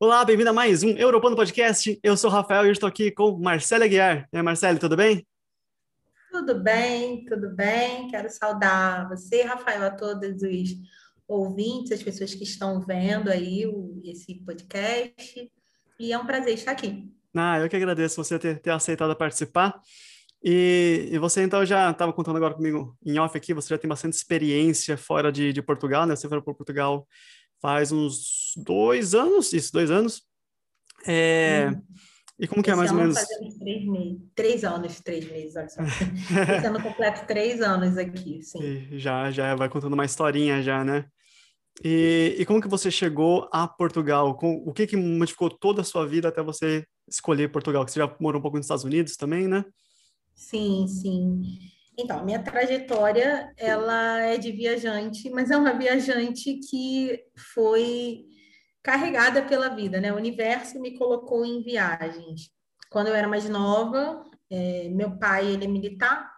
Olá, bem-vindo a mais um Europano Podcast. Eu sou o Rafael e estou aqui com Marcelo Aguiar. E aí, Marcelo, tudo bem? Tudo bem, tudo bem. Quero saudar você, Rafael, a todos os ouvintes, as pessoas que estão vendo aí o, esse podcast. E é um prazer estar aqui. Ah, eu que agradeço você ter, ter aceitado participar. E, e, você então já estava contando agora comigo em off aqui, você já tem bastante experiência fora de, de Portugal, né? Você foi para Portugal faz uns dois anos, isso, dois anos. É, hum. E como que é mais ou menos? Três, meses, três anos, três meses, olha só. Esse ano completo três anos aqui, sim. E já, já vai contando uma historinha já, né? E, e como que você chegou a Portugal? Com, o que que modificou toda a sua vida até você escolher Portugal? Você já morou um pouco nos Estados Unidos também, né? Sim, sim. Então, minha trajetória, ela é de viajante, mas é uma viajante que foi carregada pela vida, né? O universo me colocou em viagens. Quando eu era mais nova, é, meu pai, ele é militar,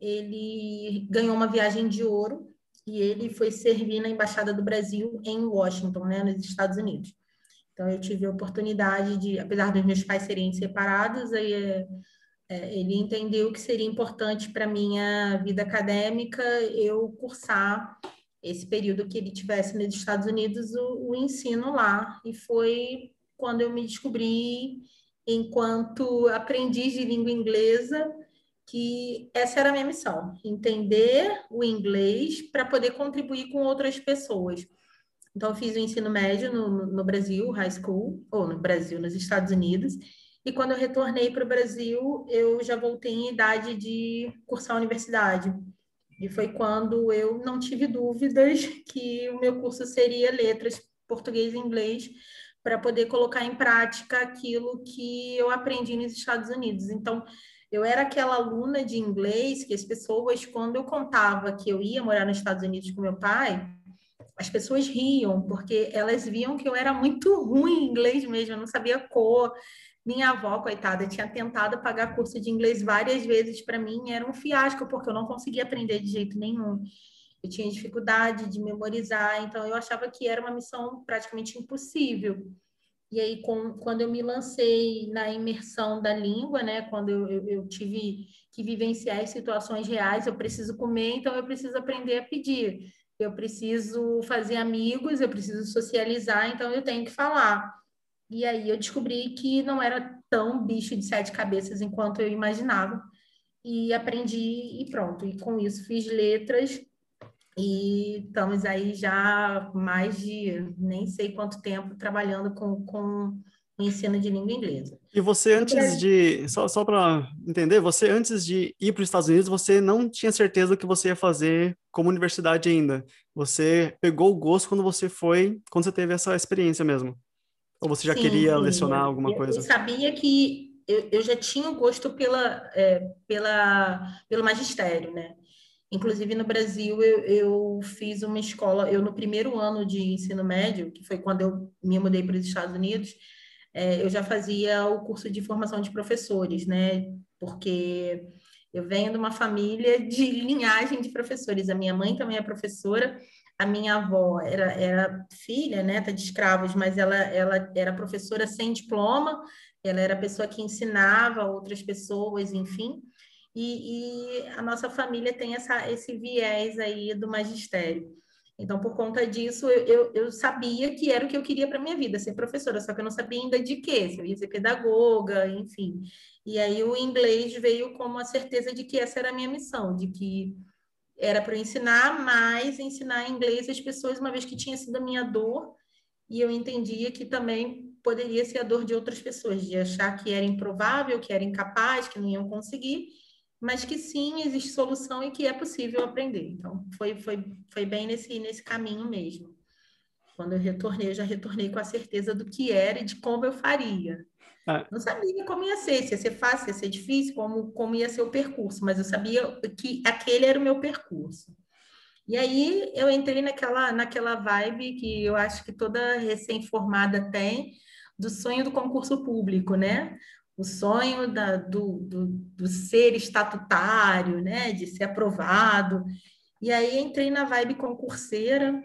ele ganhou uma viagem de ouro e ele foi servir na Embaixada do Brasil em Washington, né, nos Estados Unidos. Então, eu tive a oportunidade de, apesar dos meus pais serem separados, aí é, ele entendeu que seria importante para minha vida acadêmica eu cursar esse período que ele tivesse nos Estados Unidos o, o ensino lá e foi quando eu me descobri enquanto aprendiz de língua inglesa que essa era a minha missão, entender o inglês para poder contribuir com outras pessoas. Então, eu fiz o ensino médio no, no Brasil, high school, ou no Brasil, nos Estados Unidos, e quando eu retornei para o Brasil, eu já voltei em idade de cursar a universidade. E foi quando eu não tive dúvidas que o meu curso seria letras, português e inglês, para poder colocar em prática aquilo que eu aprendi nos Estados Unidos. Então, eu era aquela aluna de inglês que as pessoas, quando eu contava que eu ia morar nos Estados Unidos com meu pai, as pessoas riam, porque elas viam que eu era muito ruim em inglês mesmo, eu não sabia cor, minha avó, coitada, tinha tentado pagar curso de inglês várias vezes para mim, era um fiasco, porque eu não conseguia aprender de jeito nenhum. Eu tinha dificuldade de memorizar, então eu achava que era uma missão praticamente impossível. E aí, com, quando eu me lancei na imersão da língua, né, quando eu, eu, eu tive que vivenciar as situações reais, eu preciso comer, então eu preciso aprender a pedir. Eu preciso fazer amigos, eu preciso socializar, então eu tenho que falar. E aí eu descobri que não era tão bicho de sete cabeças enquanto eu imaginava. E aprendi e pronto. E com isso fiz letras e estamos aí já mais de nem sei quanto tempo trabalhando com, com o ensino de língua inglesa. E você antes de, só, só para entender, você antes de ir para os Estados Unidos, você não tinha certeza que você ia fazer como universidade ainda. Você pegou o gosto quando você foi, quando você teve essa experiência mesmo. Ou você já sim, queria lecionar alguma eu, coisa? Eu sabia que eu, eu já tinha o gosto pela, é, pela, pelo magistério, né? Inclusive, no Brasil, eu, eu fiz uma escola, eu no primeiro ano de ensino médio, que foi quando eu me mudei para os Estados Unidos, é, eu já fazia o curso de formação de professores, né? Porque eu venho de uma família de linhagem de professores. A minha mãe também é professora, a minha avó era, era filha, neta de escravos, mas ela, ela era professora sem diploma, ela era a pessoa que ensinava outras pessoas, enfim. E, e a nossa família tem essa, esse viés aí do magistério. Então, por conta disso, eu, eu, eu sabia que era o que eu queria para minha vida, ser professora, só que eu não sabia ainda de quê, se eu ia ser pedagoga, enfim. E aí o inglês veio como a certeza de que essa era a minha missão, de que era para ensinar, mas ensinar inglês às pessoas, uma vez que tinha sido a minha dor, e eu entendia que também poderia ser a dor de outras pessoas, de achar que era improvável, que era incapaz, que não iam conseguir, mas que sim, existe solução e que é possível aprender. Então, foi, foi, foi bem nesse, nesse caminho mesmo. Quando eu retornei, eu já retornei com a certeza do que era e de como eu faria. É. Não sabia como ia ser, se ia ser fácil, se ia ser difícil, como, como ia ser o percurso, mas eu sabia que aquele era o meu percurso. E aí eu entrei naquela, naquela vibe que eu acho que toda recém-formada tem, do sonho do concurso público, né? O sonho da, do, do, do ser estatutário, né? De ser aprovado. E aí entrei na vibe concurseira,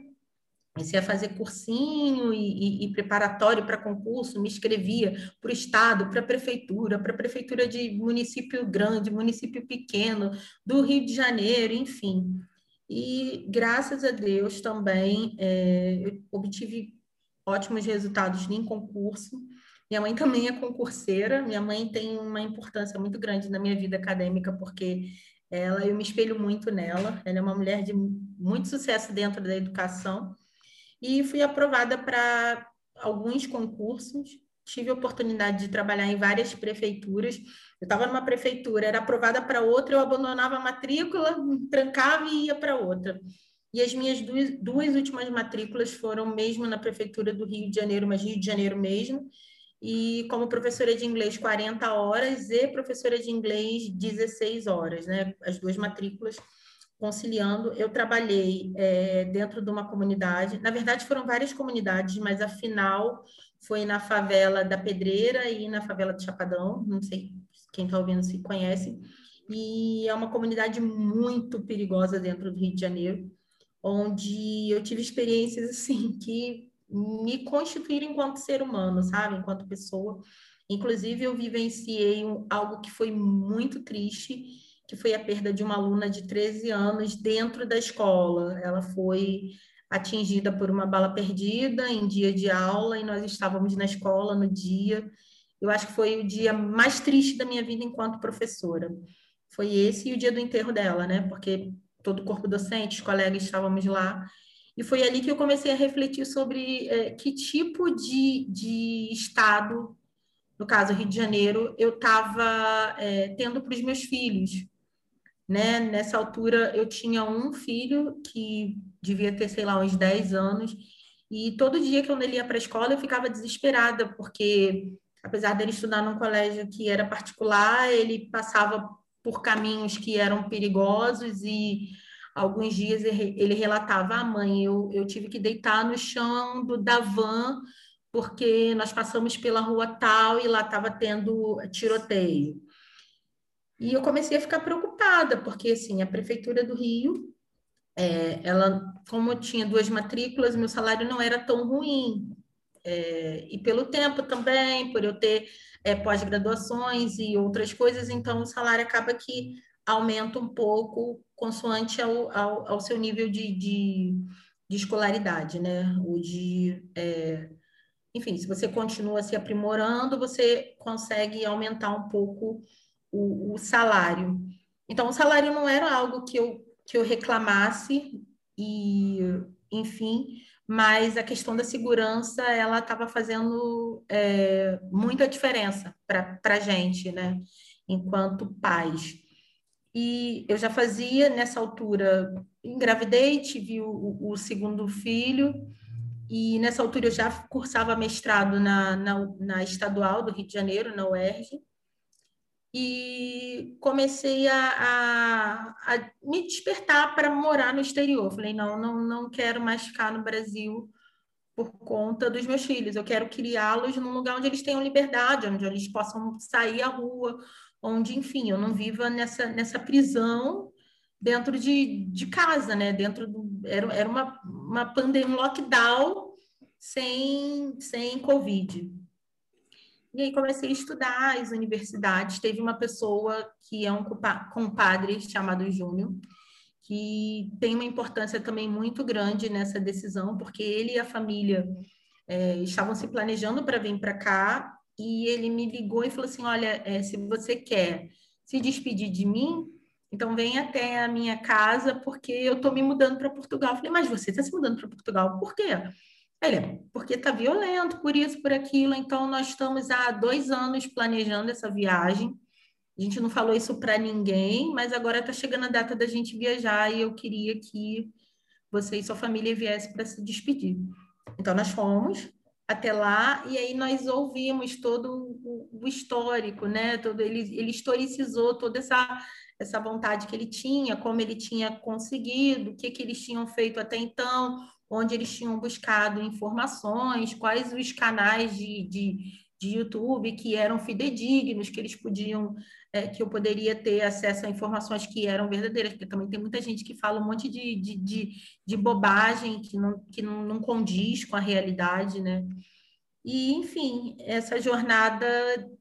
Comecei a fazer cursinho e, e, e preparatório para concurso, me inscrevia para o Estado, para a Prefeitura, para a Prefeitura de município grande, município pequeno, do Rio de Janeiro, enfim. E graças a Deus também é, obtive ótimos resultados em concurso. Minha mãe também é concurseira, minha mãe tem uma importância muito grande na minha vida acadêmica, porque ela, eu me espelho muito nela, ela é uma mulher de muito sucesso dentro da educação e fui aprovada para alguns concursos. Tive a oportunidade de trabalhar em várias prefeituras. Eu estava numa prefeitura, era aprovada para outra, eu abandonava a matrícula, trancava e ia para outra. E as minhas duas, duas últimas matrículas foram mesmo na prefeitura do Rio de Janeiro, mas Rio de Janeiro mesmo, e como professora de inglês 40 horas e professora de inglês 16 horas, né? As duas matrículas conciliando. Eu trabalhei é, dentro de uma comunidade, na verdade foram várias comunidades, mas a final foi na favela da Pedreira e na favela do Chapadão, não sei quem está ouvindo se conhece, e é uma comunidade muito perigosa dentro do Rio de Janeiro, onde eu tive experiências assim que me constituíram enquanto ser humano, sabe, enquanto pessoa. Inclusive eu vivenciei algo que foi muito triste que foi a perda de uma aluna de 13 anos dentro da escola. Ela foi atingida por uma bala perdida em dia de aula e nós estávamos na escola no dia. Eu acho que foi o dia mais triste da minha vida enquanto professora. Foi esse e o dia do enterro dela, né? Porque todo o corpo docente, os colegas estávamos lá. E foi ali que eu comecei a refletir sobre é, que tipo de, de estado, no caso Rio de Janeiro, eu estava é, tendo para os meus filhos né? Nessa altura eu tinha um filho que devia ter, sei lá, uns 10 anos, e todo dia que eu ia para a escola eu ficava desesperada, porque apesar dele estudar num colégio que era particular, ele passava por caminhos que eram perigosos e alguns dias ele relatava, ah, mãe, eu, eu tive que deitar no chão do, da van porque nós passamos pela rua tal e lá estava tendo tiroteio. E eu comecei a ficar preocupada, porque assim, a prefeitura do Rio, é, ela, como eu tinha duas matrículas, meu salário não era tão ruim. É, e pelo tempo também, por eu ter é, pós-graduações e outras coisas, então o salário acaba que aumenta um pouco consoante ao, ao, ao seu nível de, de, de, escolaridade, né? O de, é, enfim, se você continua se aprimorando, você consegue aumentar um pouco o, o salário. Então, o salário não era algo que eu, que eu reclamasse, e, enfim, mas a questão da segurança, ela estava fazendo é, muita diferença para a gente, né? Enquanto pais. E eu já fazia, nessa altura, engravidei, tive o, o segundo filho, e nessa altura eu já cursava mestrado na, na, na Estadual do Rio de Janeiro, na UERJ, e comecei a, a, a me despertar para morar no exterior. Falei, não, não, não quero mais ficar no Brasil por conta dos meus filhos. Eu quero criá-los num lugar onde eles tenham liberdade, onde eles possam sair à rua, onde, enfim, eu não viva nessa, nessa prisão dentro de, de casa, né? Dentro do, era, era uma, uma pandemia, um lockdown sem, sem Covid. E aí comecei a estudar as universidades. Teve uma pessoa que é um compadre chamado Júnior, que tem uma importância também muito grande nessa decisão, porque ele e a família é, estavam se planejando para vir para cá, e ele me ligou e falou assim: Olha, é, se você quer se despedir de mim, então vem até a minha casa, porque eu estou me mudando para Portugal. Eu falei, mas você está se mudando para Portugal, por quê? Ele, porque está violento, por isso, por aquilo. Então, nós estamos há dois anos planejando essa viagem. A gente não falou isso para ninguém, mas agora está chegando a data da gente viajar e eu queria que você e sua família viessem para se despedir. Então, nós fomos até lá e aí nós ouvimos todo o, histórico, né? Todo, ele, ele historicizou toda essa, essa vontade que ele tinha, como ele tinha conseguido, o que, que eles tinham feito até então, onde eles tinham buscado informações, quais os canais de, de, de YouTube que eram fidedignos, que eles podiam, é, que eu poderia ter acesso a informações que eram verdadeiras, porque também tem muita gente que fala um monte de, de, de, de bobagem que, não, que não, não condiz com a realidade, né? E, enfim, essa jornada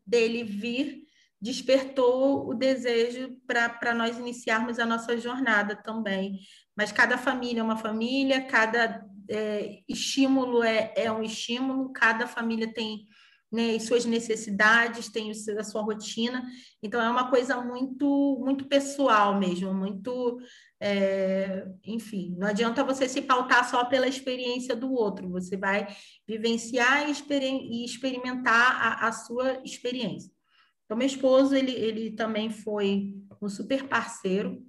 dele vir despertou o desejo para nós iniciarmos a nossa jornada também. Mas cada família é uma família, cada é, estímulo é, é um estímulo, cada família tem né, suas necessidades, tem a sua rotina. Então, é uma coisa muito, muito pessoal mesmo, muito. É, enfim, não adianta você se pautar só pela experiência do outro, você vai vivenciar e, exper e experimentar a, a, sua experiência. Então, meu esposo, ele, ele também foi um super parceiro,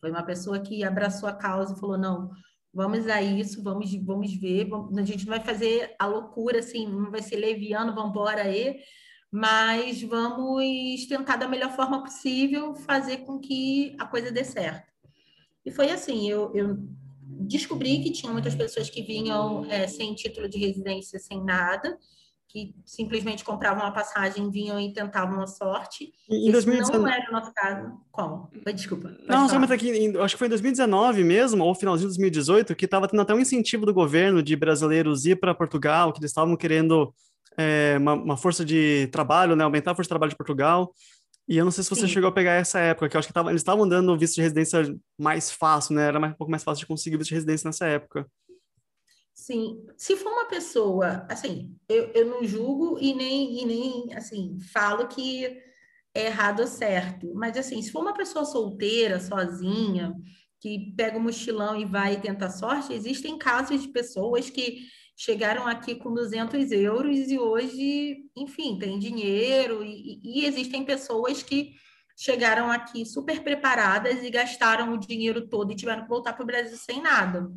foi uma pessoa que abraçou a causa e falou: não, vamos a isso, vamos, vamos ver, vamos, a gente não vai fazer a loucura, assim, não vai ser leviano, vamos embora aí, mas vamos tentar da melhor forma possível fazer com que a coisa dê certo. E foi assim, eu, eu descobri que tinha muitas pessoas que vinham é, sem título de residência, sem nada, que simplesmente compravam uma passagem, vinham e tentavam a sorte. Em 2019... não era o nosso caso. Como? Desculpa. Não, só aqui, acho que foi em 2019 mesmo, ou finalzinho de 2018, que estava tendo até um incentivo do governo de brasileiros ir para Portugal, que eles estavam querendo é, uma, uma, força de trabalho, né, aumentar a força de trabalho de Portugal. E eu não sei se você Sim. chegou a pegar essa época, que eu acho que tava, eles estavam dando visto de residência mais fácil, né? Era mais, um pouco mais fácil de conseguir visto de residência nessa época. Sim, se for uma pessoa, assim, eu, eu não julgo e nem, e nem, assim, falo que é errado ou certo, mas, assim, se for uma pessoa solteira, sozinha, que pega o mochilão e vai e tenta sorte, existem casos de pessoas que chegaram aqui com 200 euros e hoje, enfim, tem dinheiro, e, e existem pessoas que chegaram aqui super preparadas e gastaram o dinheiro todo e tiveram que voltar para o Brasil sem nada.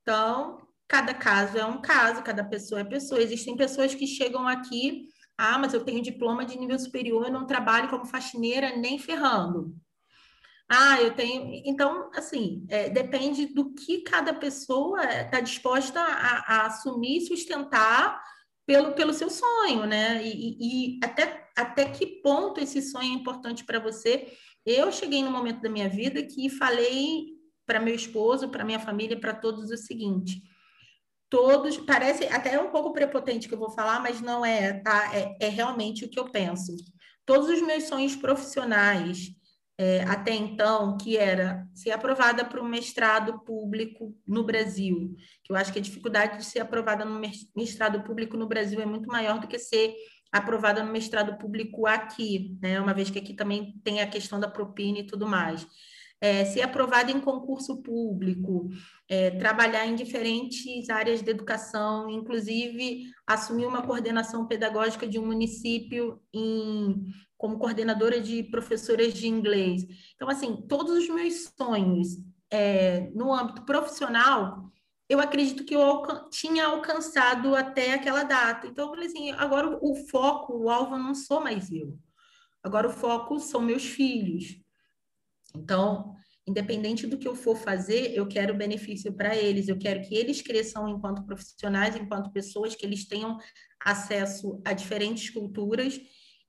Então, cada caso é um caso, cada pessoa é pessoa. Existem pessoas que chegam aqui, ah, mas eu tenho diploma de nível superior, eu não trabalho como faxineira nem ferrando. Ah, eu tenho. Então, assim, é, depende do que cada pessoa está disposta a, a, assumir e sustentar pelo, pelo seu sonho, né? E, e, até, até que ponto esse sonho é importante para você. Eu cheguei no momento da minha vida que falei para meu esposo, para minha família, para todos o seguinte: todos, parece até um pouco prepotente que eu vou falar, mas não é, tá? É, é realmente o que eu penso. Todos os meus sonhos profissionais, é, até então, que era ser aprovada para um mestrado público no Brasil, que eu acho que a dificuldade de ser aprovada no mestrado público no Brasil é muito maior do que ser aprovada no mestrado público aqui, né? Uma vez que aqui também tem a questão da propina e tudo mais é, ser aprovada em concurso público, é, trabalhar em diferentes áreas de educação, inclusive assumir uma coordenação pedagógica de um município em, como coordenadora de professoras de inglês. Então, assim, todos os meus sonhos é, no âmbito profissional, eu acredito que eu alcan tinha alcançado até aquela data. Então, eu falei assim, agora o, o foco, o alvo não sou mais eu. Agora o foco são meus filhos. Então, independente do que eu for fazer, eu quero benefício para eles, eu quero que eles cresçam enquanto profissionais, enquanto pessoas, que eles tenham acesso a diferentes culturas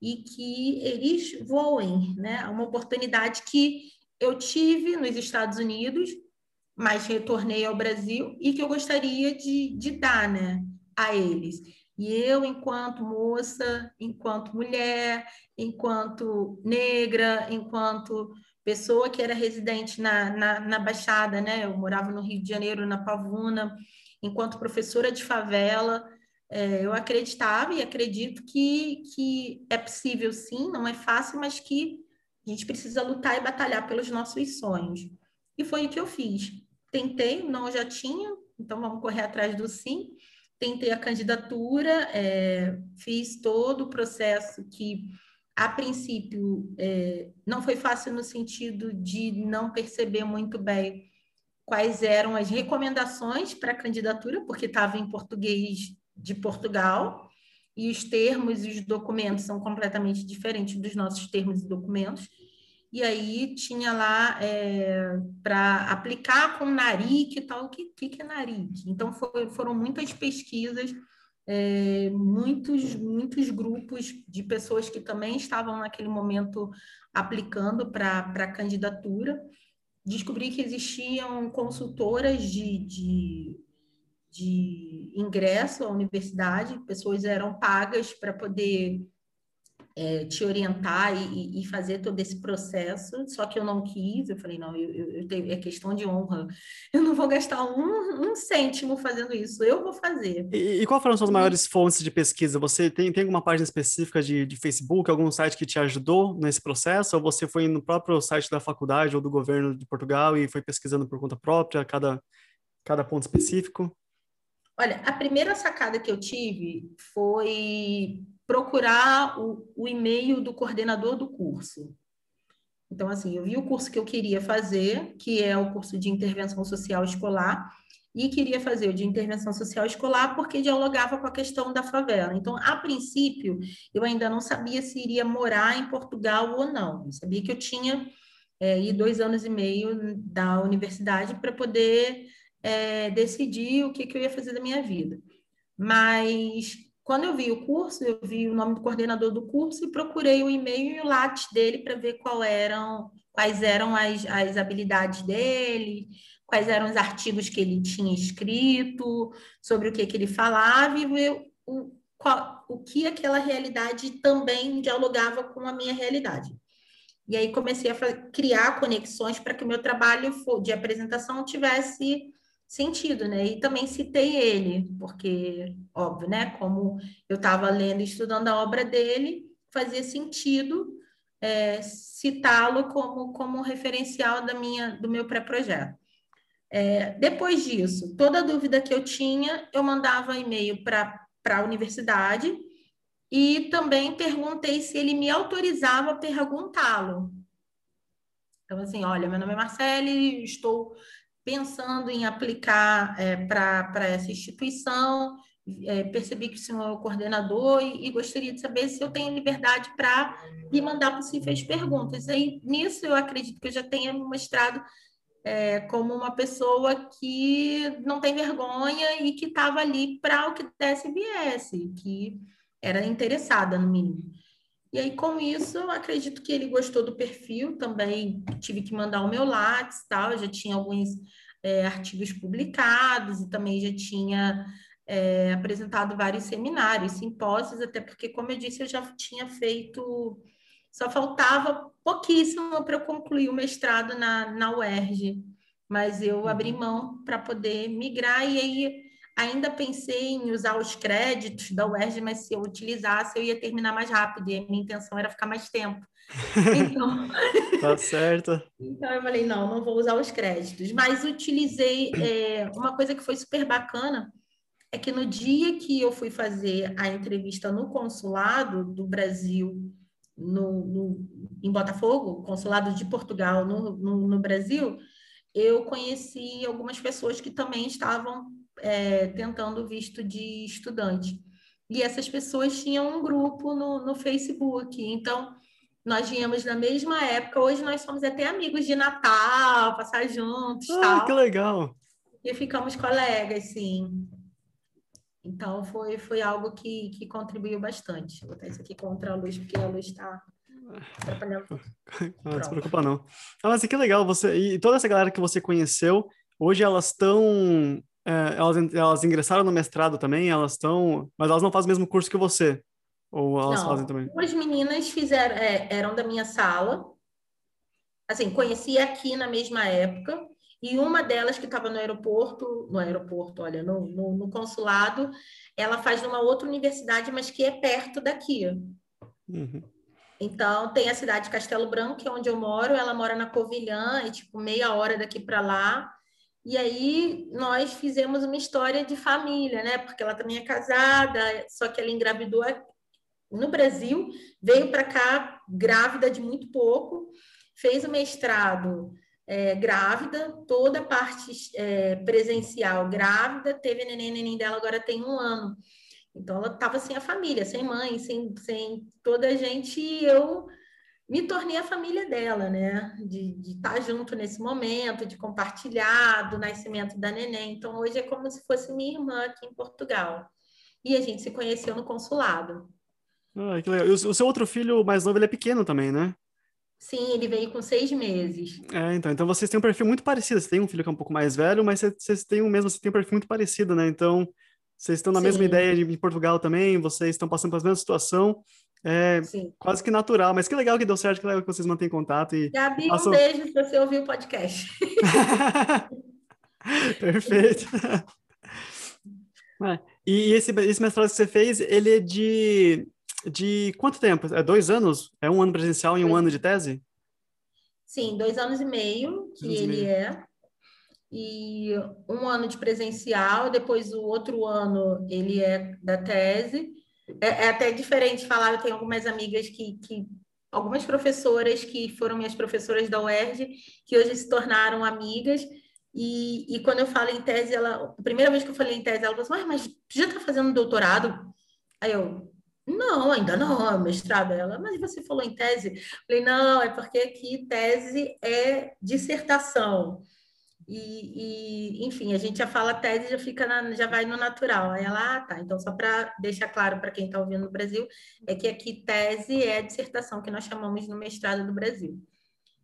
e que eles voem, né? Uma oportunidade que eu tive nos Estados Unidos, mas retornei ao Brasil e que eu gostaria de, de dar, né, a eles. E eu, enquanto moça, enquanto mulher, enquanto negra, enquanto pessoa que era residente na, na, na, Baixada, né? Eu morava no Rio de Janeiro, na Pavuna, enquanto professora de favela, é, eu acreditava e acredito que, que é possível sim, não é fácil, mas que a gente precisa lutar e batalhar pelos nossos sonhos. E foi o que eu fiz. Tentei, não já tinha, então vamos correr atrás do sim. Tentei a candidatura, é, fiz todo o processo que a princípio, é, não foi fácil no sentido de não perceber muito bem quais eram as recomendações para a candidatura, porque estava em português de Portugal, e os termos e os documentos são completamente diferentes dos nossos termos e documentos. E aí tinha lá é, para aplicar com NARIC e tal, o que, que, que é NARIC? Então foi, foram muitas pesquisas é, muitos, muitos grupos de pessoas que também estavam naquele momento aplicando para a candidatura. Descobri que existiam consultoras de, de, de ingresso à universidade, pessoas eram pagas para poder é, te orientar e, e, fazer todo esse processo, só que eu não quis, eu falei, não, eu, eu, eu tenho, é questão de honra, eu não vou gastar um, um cêntimo fazendo isso, eu vou fazer. E, e qual foram suas maiores fontes de pesquisa? Você tem, tem alguma página específica de, de Facebook, algum site que te ajudou nesse processo, ou você foi no próprio site da faculdade ou do governo de Portugal e foi pesquisando por conta própria, cada, cada ponto específico? Olha, a primeira sacada que eu tive foi procurar o, o e-mail do coordenador do curso. Então, assim, eu vi o curso que eu queria fazer, que é o curso de intervenção social escolar, e queria fazer o de intervenção social escolar porque dialogava com a questão da favela. Então, a princípio, eu ainda não sabia se iria morar em Portugal ou não. Eu sabia que eu tinha é, dois anos e meio da universidade para poder é, decidir o que, que eu ia fazer da minha vida. Mas quando eu vi o curso, eu vi o nome do coordenador do curso e procurei o e-mail e o latte dele para ver eram, quais eram as, as habilidades dele, quais eram os artigos que ele tinha escrito, sobre o que, que ele falava e ver o, qual, o que aquela realidade também dialogava com a minha realidade. E aí comecei a criar conexões para que o meu trabalho de apresentação tivesse sentido, né? E também citei ele, porque, óbvio, né? Como eu estava lendo e estudando a obra dele, fazia sentido é, citá-lo como, como referencial da minha, do meu pré-projeto. É, depois disso, toda dúvida que eu tinha, eu mandava e-mail para a universidade e também perguntei se ele me autorizava a perguntá-lo. Então, assim, olha, meu nome é Marcele, estou pensando em aplicar é, para essa instituição, é, percebi que o senhor é o coordenador e, e, gostaria de saber se eu tenho liberdade para lhe mandar possíveis perguntas. E nisso eu acredito que eu já tenha me mostrado é, como uma pessoa que não tem vergonha e que estava ali para o que desse viesse, que era interessada, no mínimo. E aí, com isso, eu acredito que ele gostou do perfil, também. Tive que mandar o meu Lattes, tal, eu já tinha alguns é, artigos publicados e também já tinha é, apresentado vários seminários, simpósios, até porque, como eu disse, eu já tinha feito, só faltava pouquíssimo para eu concluir o mestrado na, na UERJ, mas eu abri uhum. mão para poder migrar e aí Ainda pensei em usar os créditos da UERJ, mas se eu utilizasse, eu ia terminar mais rápido, e a minha intenção era ficar mais tempo. Então, tá certo. então eu falei, não, não vou usar os créditos. Mas utilizei é, uma coisa que foi super bacana, é que no dia que eu fui fazer a entrevista no consulado do Brasil, no, no em Botafogo, consulado de Portugal no, no, no Brasil, eu conheci algumas pessoas que também estavam é, tentando visto de estudante. E essas pessoas tinham um grupo no, no Facebook. Então, nós viemos na mesma época. Hoje nós somos até amigos de Natal, passar juntos. Ah, tal. que legal! E ficamos colegas, sim. Então, foi, foi algo que, que contribuiu bastante. Vou botar isso aqui contra a luz, porque a luz está atrapalhando. Não, se preocupa, não. Ah, mas que legal. Você, e toda essa galera que você conheceu, hoje elas estão é, elas, elas ingressaram no mestrado também, elas estão. Mas elas não fazem o mesmo curso que você. Ou elas não, fazem também? Duas meninas fizeram, é, eram da minha sala. Assim, conheci aqui na mesma época. E uma delas que estava no aeroporto, no aeroporto, olha, no, no, no, consulado, ela faz numa outra universidade, mas que é perto daqui. Uhum. Então, tem a cidade de Castelo Branco, que é onde eu moro, ela mora na Covilhã, é tipo meia hora daqui para lá. E aí nós fizemos uma história de família, né? Porque ela também é casada, só que ela engravidou no Brasil, veio para cá grávida de muito pouco, fez o mestrado é, grávida, toda a parte é, presencial grávida, teve neném, neném dela agora tem um ano. Então ela estava sem a família, sem mãe, sem, sem toda a gente, e eu me tornei a família dela, né? De, de estar junto nesse momento, de compartilhar do nascimento da neném. Então, hoje é como se fosse minha irmã aqui em Portugal. e a gente se conheceu no consulado. Ah, que legal. E o, seu outro filho mais novo, ele é pequeno também, né? Sim, ele veio com seis meses. É, então, então vocês têm um perfil muito parecido. Você tem um filho que é um pouco mais velho, mas vocês têm o mesmo, você tem um perfil muito parecido, né? Então, vocês estão na Sim. mesma ideia de, em Portugal também, vocês estão passando pela mesma situação. É Sim. quase que natural, mas que legal que deu certo, que legal que vocês mantêm contato. E Gabi, passam... um beijo se você ouvir o podcast. Perfeito. É. E esse, esse mestrado que você fez, ele é de, de quanto tempo? É dois anos? É um ano presencial e um ano de tese? Sim, dois anos e meio que ele meio. é. E um ano de presencial, depois o outro ano ele é da tese. É, é até diferente falar, eu tenho algumas amigas que, que algumas professoras que foram minhas professoras da UERJ, que hoje se tornaram amigas, e, e quando eu falo em tese, ela, a primeira vez que eu falei em tese, ela falou assim, mas tu já está fazendo doutorado? Aí eu, não, ainda não, é mestrado. Ela, mas você falou em tese? Eu falei, não, é porque aqui tese é dissertação. E, e, enfim, a gente já fala tese, já fica na, já vai no natural. Aí ela, ah, tá. Então, só para deixar claro para quem está ouvindo no Brasil, é que aqui tese é a dissertação que nós chamamos no mestrado do Brasil.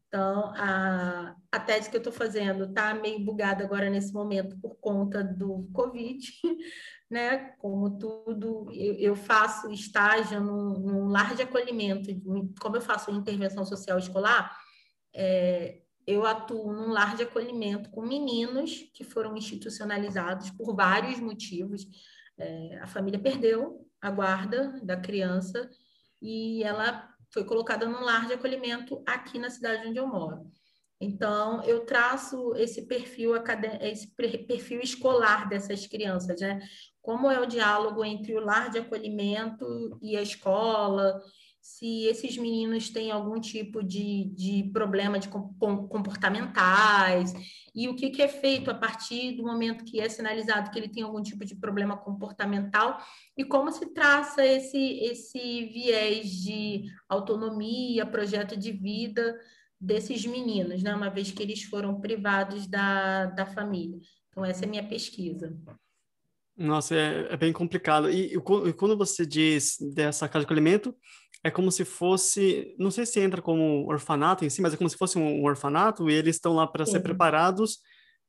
Então, a, a tese que eu estou fazendo está meio bugada agora nesse momento por conta do Covid, né? Como tudo, eu, eu faço estágio num, num, lar de acolhimento, como eu faço intervenção social escolar, é, eu atuo num lar de acolhimento com meninos que foram institucionalizados por vários motivos. É, a família perdeu a guarda da criança e ela foi colocada num lar de acolhimento aqui na cidade onde eu moro. Então, eu traço esse perfil, esse perfil escolar dessas crianças, né? Como é o diálogo entre o lar de acolhimento e a escola, se esses meninos têm algum tipo de, de problema de comportamentais e o que, que, é feito a partir do momento que é sinalizado que ele tem algum tipo de problema comportamental e como se traça esse, esse viés de autonomia, projeto de vida desses meninos, né? uma vez que eles foram privados da, da família. Então, essa é a minha pesquisa. Nossa, é, é bem complicado. E, e, quando você diz dessa casa de acolhimento, é como se fosse, não sei se entra como orfanato em si, mas é como se fosse um, orfanato e eles estão lá para ser preparados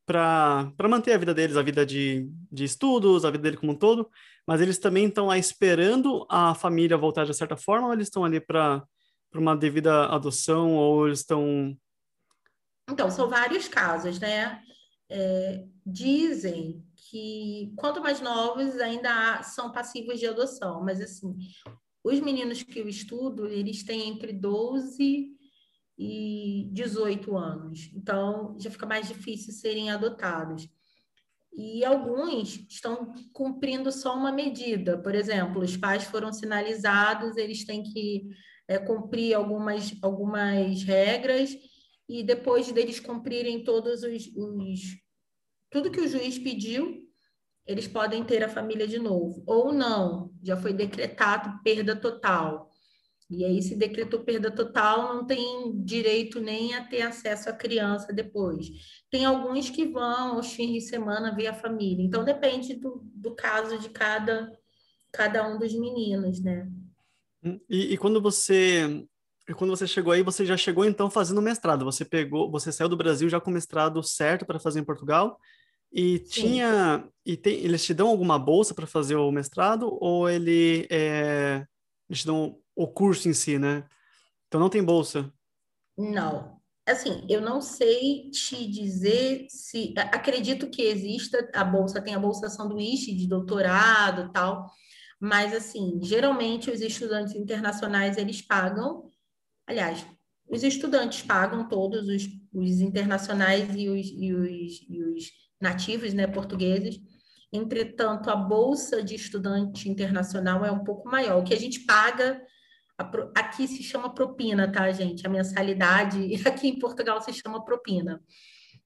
para manter a vida deles, a vida de, de estudos, a vida dele como um todo, mas eles também estão lá esperando a família voltar de certa forma ou eles estão ali para uma devida adoção ou eles estão... Então, são vários casos, né? É, dizem que quanto mais novos ainda são passivos de adoção, mas assim, os meninos que eu estudo, eles têm entre 12 e 18 anos. Então, já fica mais difícil serem adotados. E alguns estão cumprindo só uma medida. Por exemplo, os pais foram sinalizados, eles têm que é, cumprir algumas, algumas regras, e depois deles cumprirem todos os, os tudo que o juiz pediu, eles podem ter a família de novo. Ou não, já foi decretado perda total. E aí, se decretou perda total, não tem direito nem a ter acesso à criança depois. Tem alguns que vão aos fins de semana ver a família. Então, depende do, do caso de cada, cada um dos meninos, né? E, e quando você quando você chegou aí, você já chegou então fazendo mestrado. Você pegou, você saiu do Brasil já com mestrado certo para fazer em Portugal e Sim. tinha. E tem, eles te dão alguma bolsa para fazer o mestrado ou ele é, eles te dão o curso em si, né? Então não tem bolsa? Não. Assim, eu não sei te dizer se. Acredito que exista a bolsa, tem a bolsa sanduíche de doutorado tal, mas assim, geralmente os estudantes internacionais eles pagam, aliás, os estudantes pagam todos os, os internacionais e os, e os, e os nativos, né, portugueses. Entretanto, a bolsa de estudante internacional é um pouco maior. O que a gente paga aqui se chama propina, tá, gente? A mensalidade aqui em Portugal se chama propina.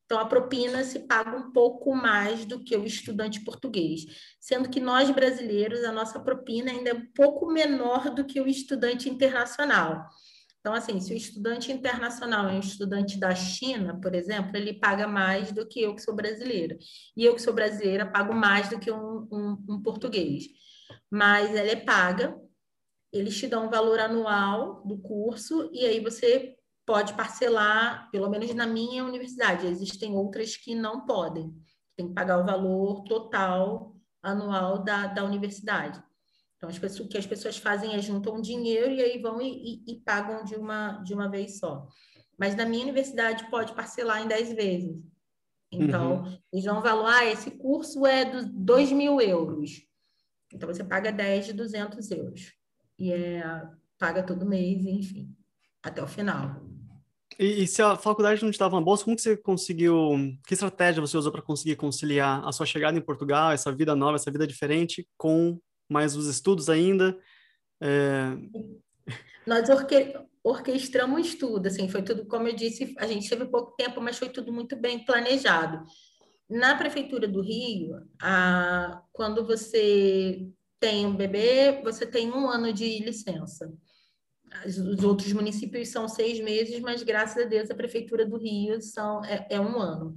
Então, a propina se paga um pouco mais do que o estudante português, sendo que nós brasileiros, a nossa propina ainda é um pouco menor do que o estudante internacional. Então, assim, se o estudante internacional é um estudante da China, por exemplo, ele paga mais do que eu que sou brasileira. E eu que sou brasileira pago mais do que um, um, um português. mas ela é paga. Eles te dão um valor anual do curso e aí você pode parcelar, pelo menos na minha universidade. Existem outras que não podem. Tem que pagar o valor total anual da, da universidade. Então, as pessoas, o que as pessoas fazem é juntam dinheiro e aí vão e, e, e pagam de uma, de uma vez só. Mas na minha universidade pode parcelar em 10 vezes. Então, uhum. eles dão um valor, ah, esse curso é dos 2 mil euros. Então, você paga 10 de 200 euros. E é, paga todo mês, enfim, até o final. E, e, se a faculdade não te dava uma bolsa, como que você conseguiu, que estratégia você usou para conseguir conciliar a sua chegada em Portugal, essa vida nova, essa vida diferente, com mais os estudos ainda? É... Nós orque orquestramos tudo, assim, foi tudo, como eu disse, a gente teve pouco tempo, mas foi tudo muito bem planejado. Na Prefeitura do Rio, a, quando você tem um bebê, você tem um ano de licença. Os outros municípios são seis meses, mas graças a Deus a Prefeitura do Rio são, é, é um ano.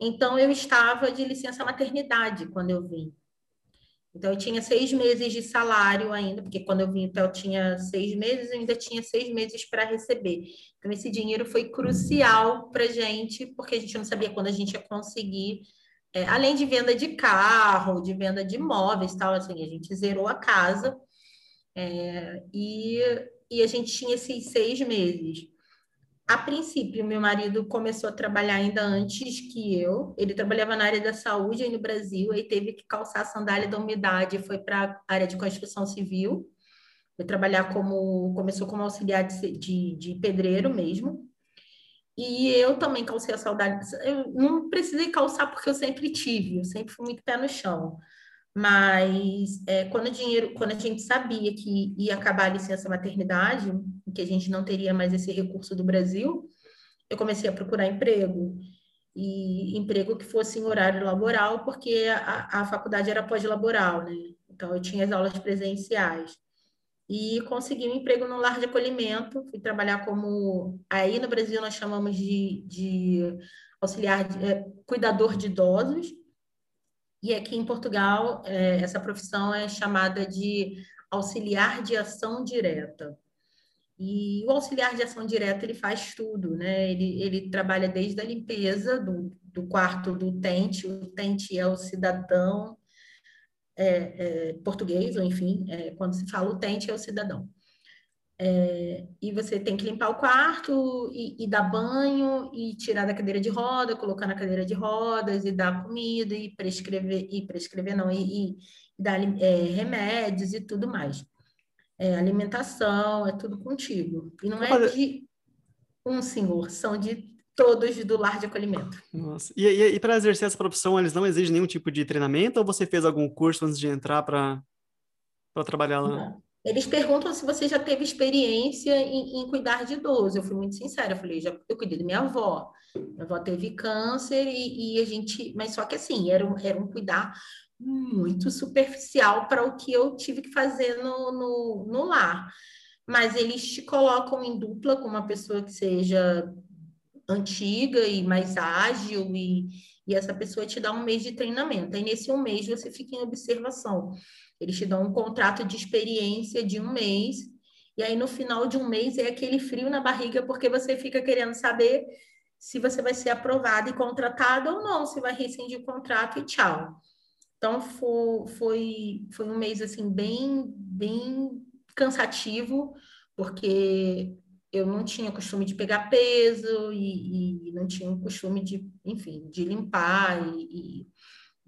Então, eu estava de licença maternidade quando eu vim. Então, eu tinha seis meses de salário ainda, porque quando eu vim, então, eu tinha seis meses, eu ainda tinha seis meses para receber. Então, esse dinheiro foi crucial para a gente, porque a gente não sabia quando a gente ia conseguir, é, além de venda de carro, de venda de imóveis, tal, assim, a gente zerou a casa é, e, e a gente tinha esses seis meses. A princípio, meu marido começou a trabalhar ainda antes que eu. Ele trabalhava na área da saúde aí no Brasil, aí teve que calçar a sandália da umidade e foi para a área de construção civil. Foi trabalhar como. Começou como auxiliar de, de, de pedreiro mesmo. E eu também calcei a saudade. Eu não precisei calçar porque eu sempre tive, eu sempre fui muito pé no chão. Mas é, quando, dinheiro, quando a gente sabia que ia acabar a licença maternidade, que a gente não teria mais esse recurso do Brasil, eu comecei a procurar emprego. E emprego que fosse em horário laboral, porque a, a faculdade era pós-laboral, né? Então, eu tinha as aulas presenciais. E consegui um emprego no lar de acolhimento, fui trabalhar como... Aí no Brasil nós chamamos de, de auxiliar, de, é, cuidador de idosos, e aqui em Portugal, é, essa profissão é chamada de auxiliar de ação direta. E o auxiliar de ação direta, ele faz tudo, né? Ele, ele trabalha desde a limpeza do, do quarto do utente, o utente é o cidadão é, é, português, ou enfim, é, quando se fala utente, é o cidadão. É, e você tem que limpar o quarto e, e, dar banho e tirar da cadeira de roda, colocar na cadeira de rodas e dar comida e prescrever, e prescrever não, e, e dar é, remédios e tudo mais. É, alimentação, é tudo contigo. E não é de um senhor, são de todos do lar de acolhimento. Nossa. E, e, e para exercer essa profissão, eles não exigem nenhum tipo de treinamento ou você fez algum curso antes de entrar para trabalhar lá? Não. Eles perguntam se você já teve experiência em, em, cuidar de idoso. Eu fui muito sincera, eu falei, já, eu cuidei da minha avó. Minha avó teve câncer e, e a gente, mas só que assim, era um, era um cuidar muito superficial para o que eu tive que fazer no, no, no lar. Mas eles te colocam em dupla com uma pessoa que seja antiga e mais ágil e, e essa pessoa te dá um mês de treinamento. Aí nesse um mês você fica em observação. Eles te dão um contrato de experiência de um mês, e aí no final de um mês é aquele frio na barriga, porque você fica querendo saber se você vai ser aprovado e contratado ou não, se vai rescindir o contrato e tchau. Então foi, foi, um mês assim bem, bem cansativo, porque eu não tinha costume de pegar peso e, e não tinha costume de, enfim, de limpar e, e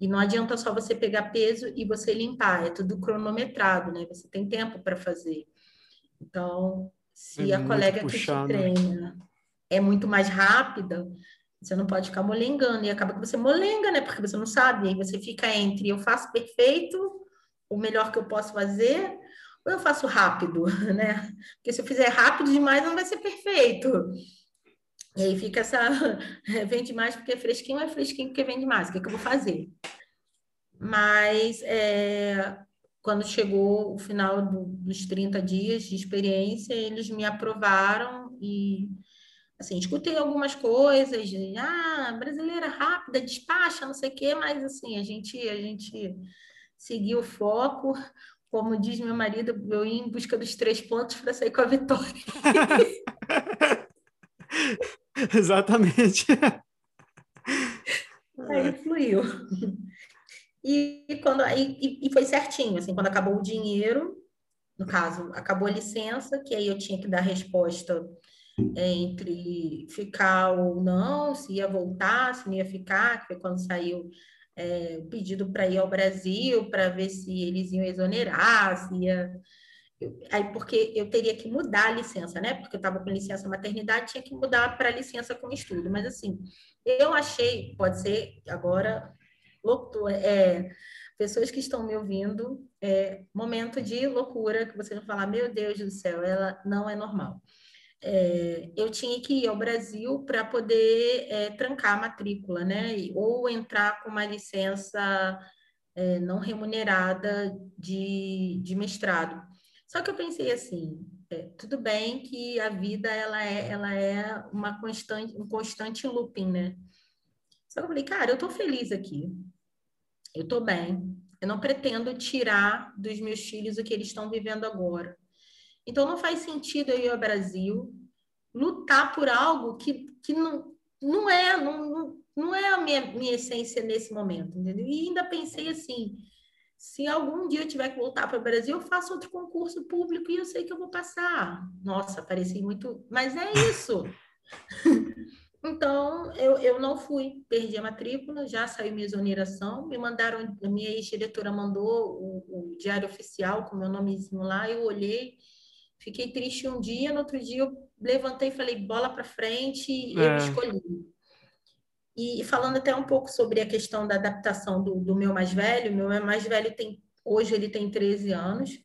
e não adianta só você pegar peso e você limpar, é tudo cronometrado, né? Você tem tempo para fazer. Então, se é a colega puxado. que te treina é muito mais rápida, você não pode ficar molengando. E acaba que você molenga, né? Porque você não sabe. Aí você fica entre eu faço perfeito, o melhor que eu posso fazer, ou eu faço rápido, né? Porque se eu fizer rápido demais, não vai ser perfeito. E aí fica essa. vende mais porque é fresquinho, é fresquinho porque vende mais. O que, é que eu vou fazer? Mas é, quando chegou o final do, dos 30 dias de experiência, eles me aprovaram e assim, escutei algumas coisas, de, ah, brasileira rápida, despacha, não sei o quê, mas assim, a gente, a gente seguir o foco. Como diz meu marido, eu ia em busca dos três pontos para sair com a vitória. Exatamente. Aí fluiu. E, quando, e, e foi certinho, assim, quando acabou o dinheiro, no caso, acabou a licença, que aí eu tinha que dar resposta é, entre ficar ou não, se ia voltar, se não ia ficar, que foi quando saiu é, o pedido para ir ao Brasil, para ver se eles iam exonerar, se ia... Aí, porque eu teria que mudar a licença, né? Porque eu estava com licença maternidade, tinha que mudar para licença com estudo. Mas, assim, eu achei, pode ser agora, é, pessoas que estão me ouvindo, é, momento de loucura, que você vai falar, meu Deus do céu, ela não é normal. É, eu tinha que ir ao Brasil para poder é, trancar a matrícula, né? Ou entrar com uma licença é, não remunerada de, de mestrado. Só que eu pensei assim, é, tudo bem que a vida ela é, ela é uma constante, um constante looping, né? Só que eu falei, cara, eu estou feliz aqui eu estou bem, eu não pretendo tirar dos meus filhos o que eles estão vivendo agora. Então, não faz sentido eu ir ao Brasil lutar por algo que, que não, não é não, não é a minha, minha essência nesse momento, entendeu? E ainda pensei assim, se algum dia eu tiver que voltar para o Brasil, eu faço outro concurso público e eu sei que eu vou passar. Nossa, pareci muito... Mas é isso! Então, eu, eu não fui, perdi a matrícula, já saiu minha exoneração, me mandaram, a minha ex-diretora mandou o, o, diário oficial com meu nomezinho lá, eu olhei, fiquei triste um dia, no outro dia eu levantei e falei, bola para frente, e é. eu escolhi. E falando até um pouco sobre a questão da adaptação do, do meu mais velho, meu mais velho tem, hoje ele tem 13 anos,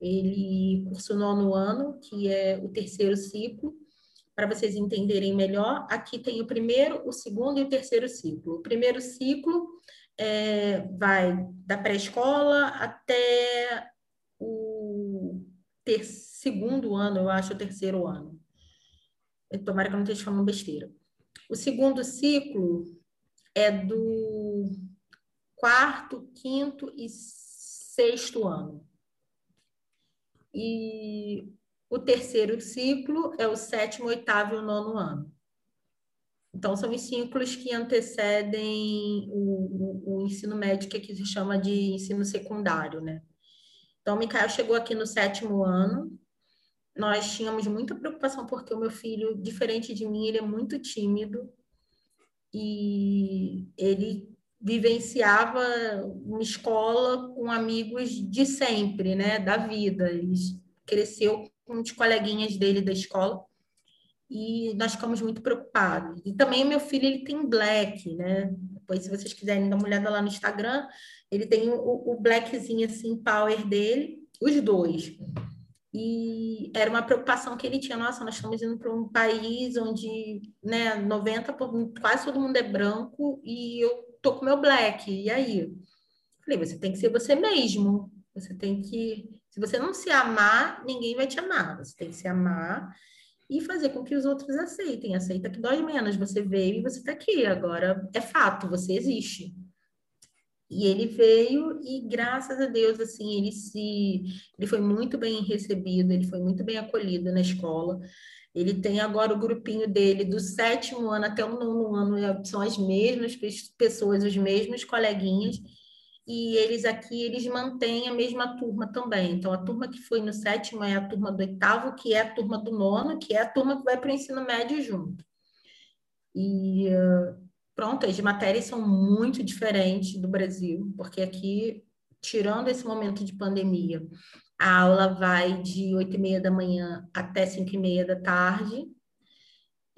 ele cursou nono ano, que é o terceiro ciclo, para vocês entenderem melhor, aqui tem o primeiro, o segundo e o terceiro ciclo. O primeiro ciclo é, vai da pré-escola até o ter, segundo ano, eu acho, o terceiro ano. Tomara que eu não esteja falando besteira. O segundo ciclo é do quarto, quinto e sexto ano. E o terceiro ciclo é o sétimo, oitavo e o nono ano. Então, são os ciclos que antecedem o, o, o ensino médio, que aqui se chama de ensino secundário, né? Então, o Micael chegou aqui no sétimo ano. Nós tínhamos muita preocupação, porque o meu filho, diferente de mim, ele é muito tímido. E ele vivenciava uma escola com amigos de sempre, né? Da vida. Ele cresceu com os coleguinhas dele da escola e nós ficamos muito preocupados. E também o meu filho ele tem black, né? Depois, se vocês quiserem dar uma olhada lá no Instagram, ele tem o, o blackzinho assim, power dele, os dois. E era uma preocupação que ele tinha, nossa, nós estamos indo para um país onde, né, 90 por, quase todo mundo é branco e eu tô com meu black. E aí? Falei, você tem que ser você mesmo. Você tem que se você não se amar, ninguém vai te amar. Você tem que se amar e fazer com que os outros aceitem. Aceita que dói menos. Você veio e você está aqui. Agora é fato, você existe. E ele veio e graças a Deus assim ele se ele foi muito bem recebido, ele foi muito bem acolhido na escola. Ele tem agora o grupinho dele do sétimo ano até o nono ano, é, são as mesmas pessoas, os mesmos coleguinhas e eles aqui eles mantêm a mesma turma também. Então, a turma que foi no sétimo é a turma do oitavo, que é a turma do nono, que é a turma que vai para o ensino médio junto. E pronto, as matérias são muito diferentes do Brasil, porque aqui, tirando esse momento de pandemia, a aula vai de oito e meia da manhã até cinco e meia da tarde,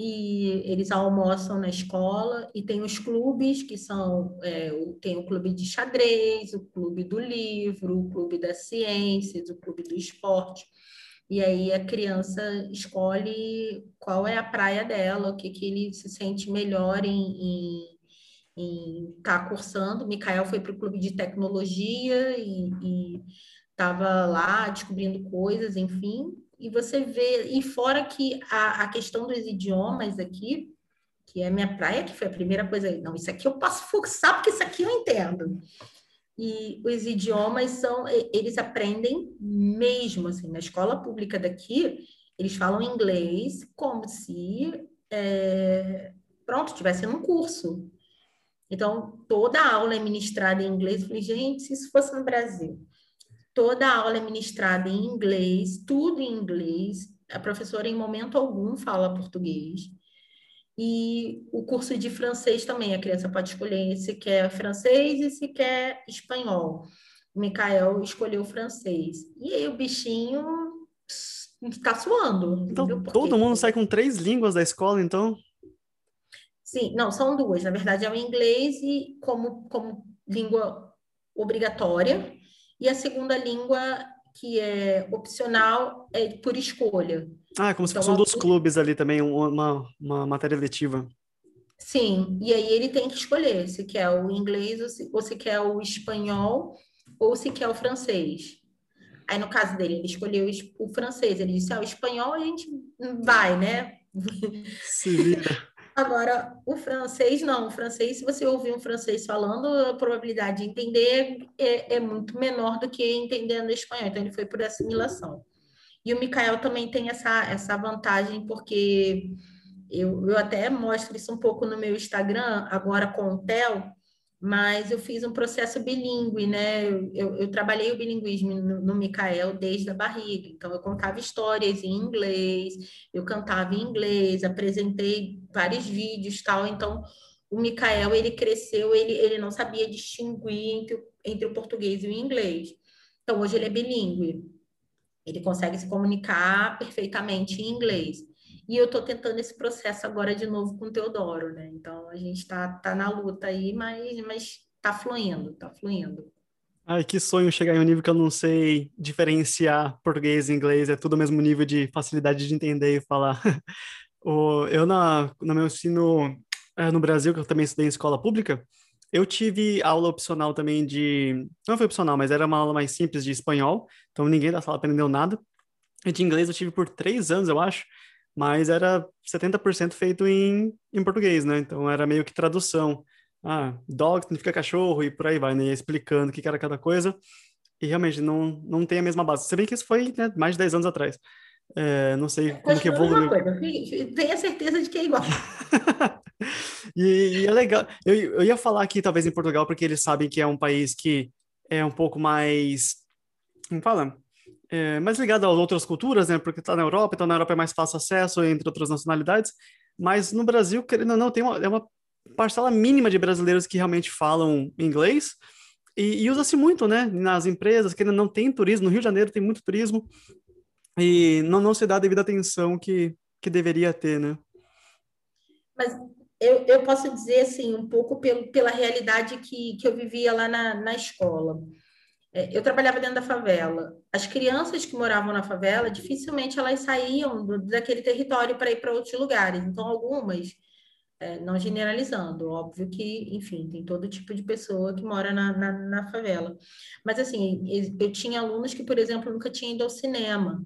e eles almoçam na escola e tem os clubes que são é, tem o clube de xadrez, o clube do livro, o clube das ciências, o clube do esporte. E aí a criança escolhe qual é a praia dela, o que, que ele se sente melhor em estar tá cursando. Mikael foi para o clube de tecnologia e estava lá descobrindo coisas, enfim e você vê, e fora que a, a questão dos idiomas aqui, que é minha praia, que foi a primeira coisa, não, isso aqui eu posso forçar, porque isso aqui eu entendo. E os idiomas são, eles aprendem mesmo, assim, na escola pública daqui, eles falam inglês como se, é, pronto, tivesse num curso. Então, toda aula é ministrada em inglês. Eu falei, gente, se isso fosse no Brasil, toda aula é ministrada em inglês, tudo em inglês, a professora em momento algum fala português. E o curso de francês também, a criança pode escolher se quer francês e se quer espanhol. O Mikael escolheu francês. E aí o bichinho está suando. Então, todo mundo sai com três línguas da escola, então? Sim, não, são duas. Na verdade, é o inglês e como, como língua obrigatória, e a segunda língua, que é opcional, é por escolha. Ah, como então, se fosse um dos clubes ali também, uma, uma matéria letiva. Sim, e aí ele tem que escolher se quer o inglês ou se, ou se quer o espanhol ou se quer o francês. Aí, no caso dele, ele escolheu o francês. Ele disse, ah, o espanhol a gente vai, né? Se vira. Agora, o francês não. O francês, se você ouvir um francês falando, a probabilidade de entender é, é muito menor do que entendendo espanhol. Então, ele foi por assimilação. E o Mikael também tem essa, essa vantagem, porque eu, eu até mostro isso um pouco no meu Instagram, agora com o Theo, mas eu fiz um processo bilíngue, né? Eu, eu, eu trabalhei o bilinguismo no, no Micael desde a barriga, então eu contava histórias em inglês, eu cantava em inglês, apresentei vários vídeos tal, então o Micael ele cresceu, ele, ele não sabia distinguir entre, entre o português e o inglês. Então hoje ele é bilíngue, ele consegue se comunicar perfeitamente em inglês. E eu estou tentando esse processo agora de novo com o Teodoro, né? Então a gente está tá na luta aí, mas, mas tá fluindo, tá fluindo. Ai, que sonho chegar em um nível que eu não sei diferenciar português e inglês, é tudo o mesmo nível de facilidade de entender e falar. eu, na, no meu ensino é, no Brasil, que eu também estudei em escola pública, eu tive aula opcional também de. Não foi opcional, mas era uma aula mais simples de espanhol, então ninguém da sala aprendeu nada. E de inglês eu tive por três anos, eu acho mas era 70% feito em, em português, né? Então era meio que tradução. Ah, dog significa cachorro e por aí vai, né? Explicando o que era cada coisa. E realmente não, não tem a mesma base. Se bem que isso foi né, mais de 10 anos atrás. É, não sei como que evoluiu. Tenha certeza de que é igual. e, e, é legal. Eu, eu ia falar aqui, talvez, em Portugal, porque eles sabem que é um país que é um pouco mais. Como fala? É, mais ligado às outras culturas, né? Porque está na Europa, então na Europa é mais fácil acesso entre outras nacionalidades. Mas no Brasil, querendo ou não, tem uma, é uma parcela mínima de brasileiros que realmente falam inglês. E, e usa-se muito, né? Nas empresas, que não tem turismo. No Rio de Janeiro tem muito turismo. E não, não se dá a devida atenção que, que deveria ter, né? Mas eu, eu posso dizer, assim, um pouco pelo, pela realidade que, que eu vivia lá na, na escola. É, eu trabalhava dentro da favela. As crianças que moravam na favela, dificilmente elas saíam do, daquele território para ir para outros lugares. Então, algumas, é, não generalizando, óbvio que, enfim, tem todo tipo de pessoa que mora na, na, na favela. Mas, assim, eu tinha alunos que, por exemplo, nunca tinham ido ao cinema.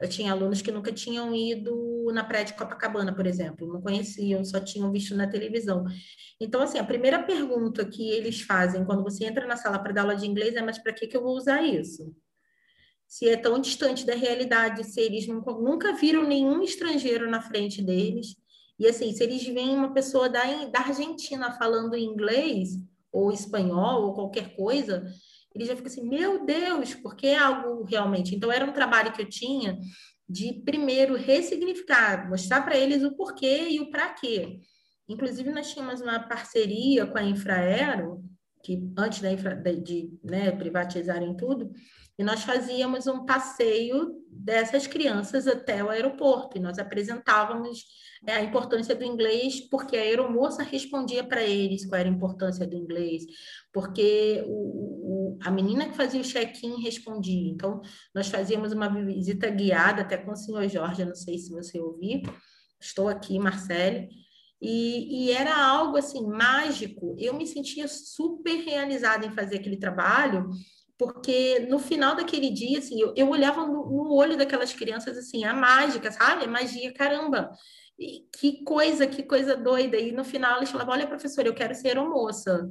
Eu tinha alunos que nunca tinham ido na praia de Copacabana, por exemplo, não conheciam, só tinham visto na televisão. Então, assim, a primeira pergunta que eles fazem quando você entra na sala para dar aula de inglês é: mas para que, que eu vou usar isso? Se é tão distante da realidade, se eles nunca, nunca viram nenhum estrangeiro na frente deles. E, assim, se eles veem uma pessoa da, da Argentina falando inglês, ou espanhol, ou qualquer coisa, ele já fica assim, meu Deus, porque é algo realmente. Então, era um trabalho que eu tinha de, primeiro, ressignificar, mostrar para eles o porquê e o para quê. Inclusive, nós tínhamos uma parceria com a Infraero, que antes da infra, de né, privatizarem tudo, e nós fazíamos um passeio dessas crianças até o aeroporto, e nós apresentávamos é, a importância do inglês, porque a aeromoça respondia para eles qual era a importância do inglês, porque o, o, a menina que fazia o check-in respondia. Então, nós fazíamos uma visita guiada até com o senhor Jorge, não sei se você ouviu, estou aqui, Marcele, e, e, era algo assim mágico. Eu me sentia super realizada em fazer aquele trabalho, porque no final daquele dia, assim, eu, eu olhava no, no, olho daquelas crianças, assim, a mágica, sabe? A magia, caramba! E que coisa, que coisa doida! E no final eles falavam, olha, professora, eu quero ser moça.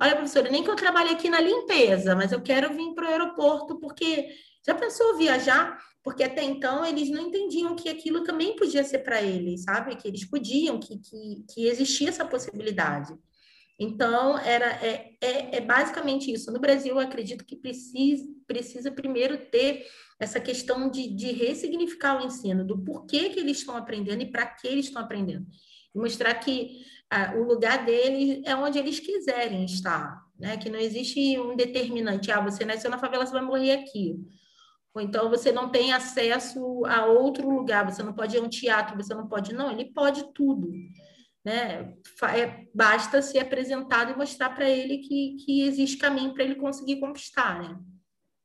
Olha, professora, nem que eu trabalhe aqui na limpeza, mas eu quero vir para o aeroporto, porque já pensou viajar? Porque até então eles não entendiam que aquilo também podia ser para eles, sabe? Que eles podiam, que, que, que existia essa possibilidade. Então, era, é, é, é, basicamente isso. No Brasil, eu acredito que precisa, precisa primeiro ter essa questão de, de ressignificar o ensino, do porquê que eles estão aprendendo e para que eles estão aprendendo. E mostrar que ah, o lugar deles é onde eles quiserem estar, né? que não existe um determinante. Ah, você nasceu na favela, você vai morrer aqui. Ou então você não tem acesso a outro lugar, você não pode ir a um teatro, você não pode. Não, ele pode tudo. Né? É, basta ser apresentado e mostrar para ele que, que existe caminho para ele conseguir conquistar, né?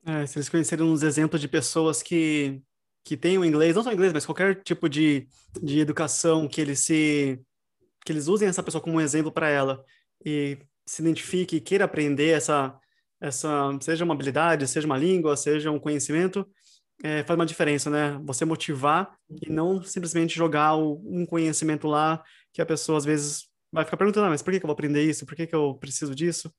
É, se eles conhecerem uns exemplos de pessoas que, que têm o inglês, não só inglês, mas qualquer tipo de, de educação que eles se que eles usem essa pessoa como um exemplo para ela e se identifique e queira aprender essa essa seja uma habilidade, seja uma língua, seja um conhecimento, é, faz uma diferença, né? Você motivar e não simplesmente jogar o, um conhecimento lá que a pessoa às vezes vai ficar perguntando, ah, mas por que, que eu vou aprender isso? Por que, que eu preciso disso?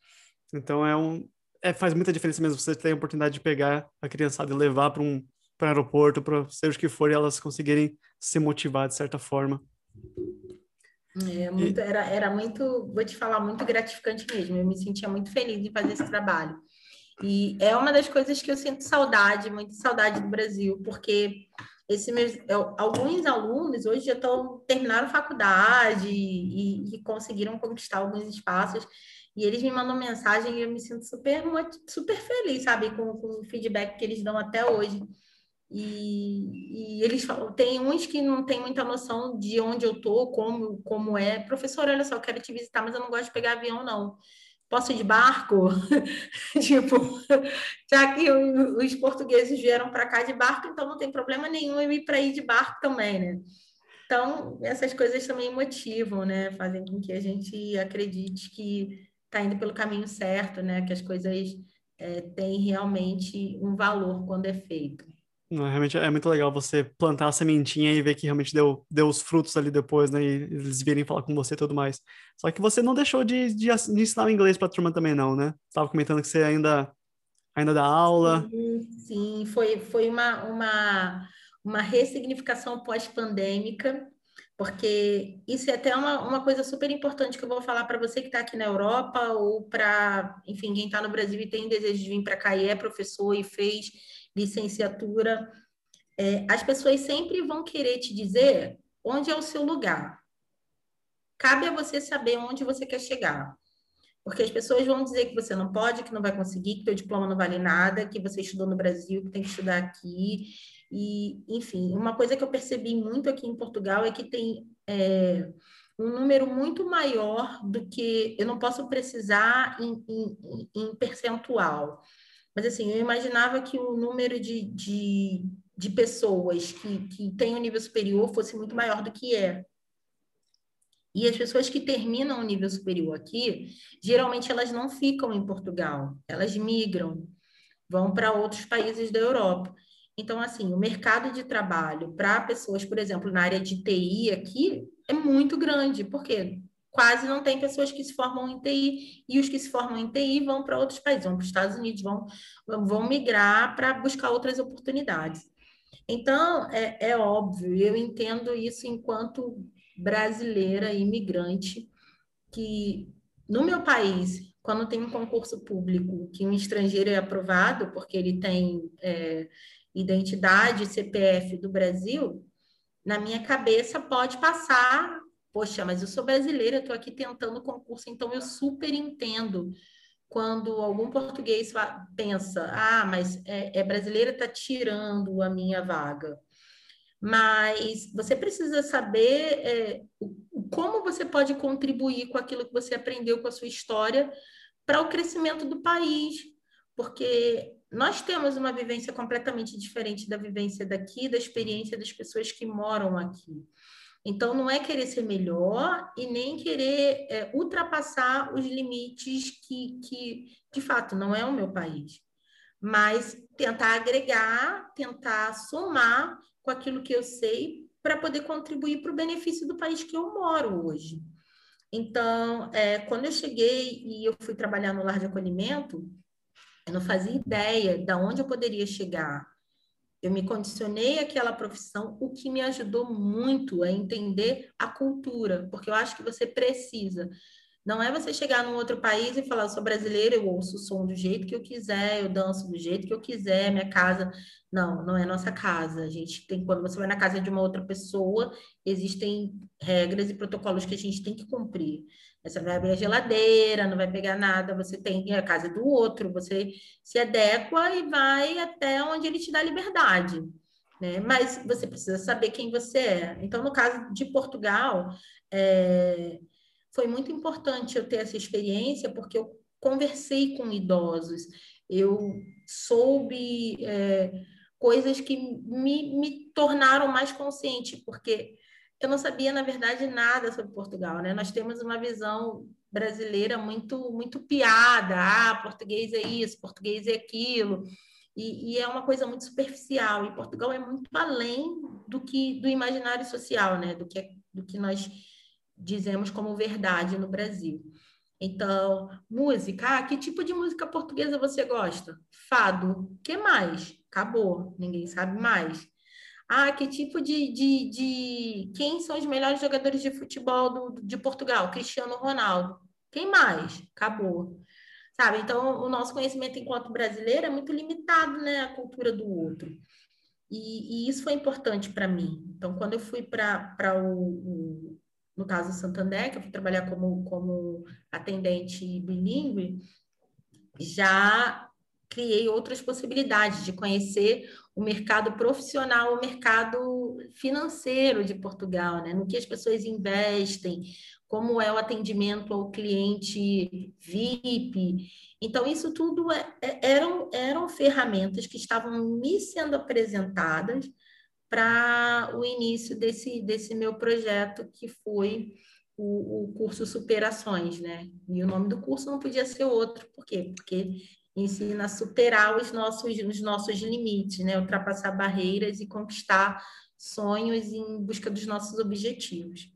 Então é um é, faz muita diferença mesmo você ter a oportunidade de pegar a criançada e levar para um para aeroporto, para seja o que for, e elas conseguirem se motivar de certa forma. É, muito, e... era, era muito, vou te falar, muito gratificante mesmo. Eu me sentia muito feliz de fazer esse trabalho. E é uma das coisas que eu sinto saudade, muita saudade do Brasil, porque esse meus, alguns alunos hoje já estão terminaram faculdade e, e, conseguiram conquistar alguns espaços. E eles me mandam mensagem e eu me sinto super super feliz sabe com, com o feedback que eles dão até hoje. E, e, eles falam, tem uns que não tem muita noção de onde eu tô, como como é. Professor olha só quero te visitar mas eu não gosto de pegar avião não posso ir de barco? tipo, já que os portugueses vieram para cá de barco, então não tem problema nenhum eu ir para ir de barco também, né? Então, essas coisas também motivam, né? Fazem com que a gente acredite que está indo pelo caminho certo, né? Que as coisas é, têm realmente um valor quando é feito. Não, realmente é muito legal você plantar a sementinha e ver que realmente deu, deu os frutos ali depois, né? E eles virem falar com você e tudo mais. Só que você não deixou de, de, de ensinar o inglês para a turma também, não, né? Estava comentando que você ainda, ainda dá aula. Sim, sim. foi, foi uma, uma, uma ressignificação pós-pandêmica, porque isso é até uma, uma coisa super importante que eu vou falar para você que está aqui na Europa ou para, enfim, quem está no Brasil e tem desejo de vir para cá e é professor e fez licenciatura, é, as pessoas sempre vão querer te dizer onde é o seu lugar. Cabe a você saber onde você quer chegar. Porque as pessoas vão dizer que você não pode, que não vai conseguir, que teu diploma não vale nada, que você estudou no Brasil, que tem que estudar aqui. E, enfim, uma coisa que eu percebi muito aqui em Portugal é que tem é, um número muito maior do que eu não posso precisar em, em, em percentual. Mas, assim, eu imaginava que o número de, de, de pessoas que, que têm um nível superior fosse muito maior do que é. E as pessoas que terminam o nível superior aqui, geralmente elas não ficam em Portugal, elas migram, vão para outros países da Europa. Então, assim, o mercado de trabalho para pessoas, por exemplo, na área de TI aqui, é muito grande. Por quê? Quase não tem pessoas que se formam em TI, e os que se formam em TI vão para outros países, vão para os Estados Unidos, vão, vão migrar para buscar outras oportunidades. Então, é, é óbvio, eu entendo isso enquanto brasileira imigrante, que no meu país, quando tem um concurso público que um estrangeiro é aprovado, porque ele tem é, identidade CPF do Brasil, na minha cabeça pode passar poxa, mas eu sou brasileira, estou aqui tentando concurso, então eu super entendo quando algum português pensa, ah, mas é, é brasileira, está tirando a minha vaga. Mas você precisa saber é, como você pode contribuir com aquilo que você aprendeu com a sua história para o crescimento do país, porque nós temos uma vivência completamente diferente da vivência daqui, da experiência das pessoas que moram aqui. Então, não é querer ser melhor e nem querer é, ultrapassar os limites que, que, de fato, não é o meu país. Mas tentar agregar, tentar somar com aquilo que eu sei para poder contribuir para o benefício do país que eu moro hoje. Então, é, quando eu cheguei e eu fui trabalhar no lar de acolhimento, eu não fazia ideia de onde eu poderia chegar. Eu me condicionei àquela profissão, o que me ajudou muito a entender a cultura, porque eu acho que você precisa não é você chegar num outro país e falar, sou brasileira, eu ouço o som do jeito que eu quiser, eu danço do jeito que eu quiser, minha casa. Não, não é nossa casa. A gente tem, quando você vai na casa de uma outra pessoa, existem regras e protocolos que a gente tem que cumprir. Você não vai abrir a geladeira, não vai pegar nada, você tem a casa do outro, você se adequa e vai até onde ele te dá liberdade. Né? Mas você precisa saber quem você é. Então, no caso de Portugal, é, foi muito importante eu ter essa experiência, porque eu conversei com idosos, eu soube é, coisas que me, me tornaram mais consciente, porque eu não sabia, na verdade, nada sobre Portugal, né? Nós temos uma visão brasileira muito, muito piada, ah, português é isso, português é aquilo, e, e, é uma coisa muito superficial, e Portugal é muito além do que do imaginário social, né? Do que, é, do que nós dizemos como verdade no Brasil. Então, música, ah, que tipo de música portuguesa você gosta? Fado. que mais? Acabou, ninguém sabe mais. Ah, que tipo de, de, de... Quem são os melhores jogadores de futebol do, de Portugal? Cristiano Ronaldo. Quem mais? Acabou. Sabe? Então, o nosso conhecimento enquanto brasileiro é muito limitado, né? A cultura do outro. E, e isso foi importante para mim. Então, quando eu fui para o, o no caso Santander, que eu fui trabalhar como, como atendente bilíngue, já criei outras possibilidades de conhecer o mercado profissional, o mercado financeiro de Portugal, né? no que as pessoas investem, como é o atendimento ao cliente VIP. Então, isso tudo é, é, eram, eram ferramentas que estavam me sendo apresentadas para o início desse, desse meu projeto, que foi o, o, curso Superações, né? E o nome do curso não podia ser outro, por quê? Porque ensina a superar os nossos, os nossos limites, né? Ultrapassar barreiras e conquistar sonhos em busca dos nossos objetivos.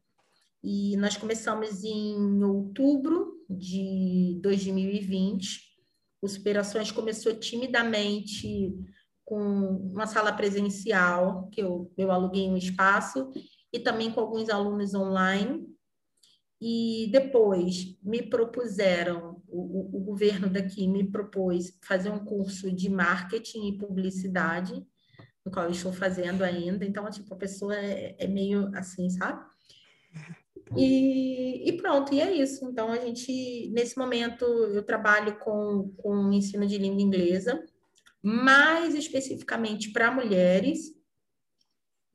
E nós começamos em outubro de 2020. O Superações começou timidamente com uma sala presencial, que eu, eu aluguei um espaço, e também com alguns alunos online. E depois me propuseram, o, o, governo daqui me propôs fazer um curso de marketing e publicidade, no qual eu estou fazendo ainda. Então, tipo, a pessoa é, é meio assim, sabe? E, e, pronto, e é isso. Então, a gente, nesse momento, eu trabalho com, com ensino de língua inglesa, mais especificamente para mulheres.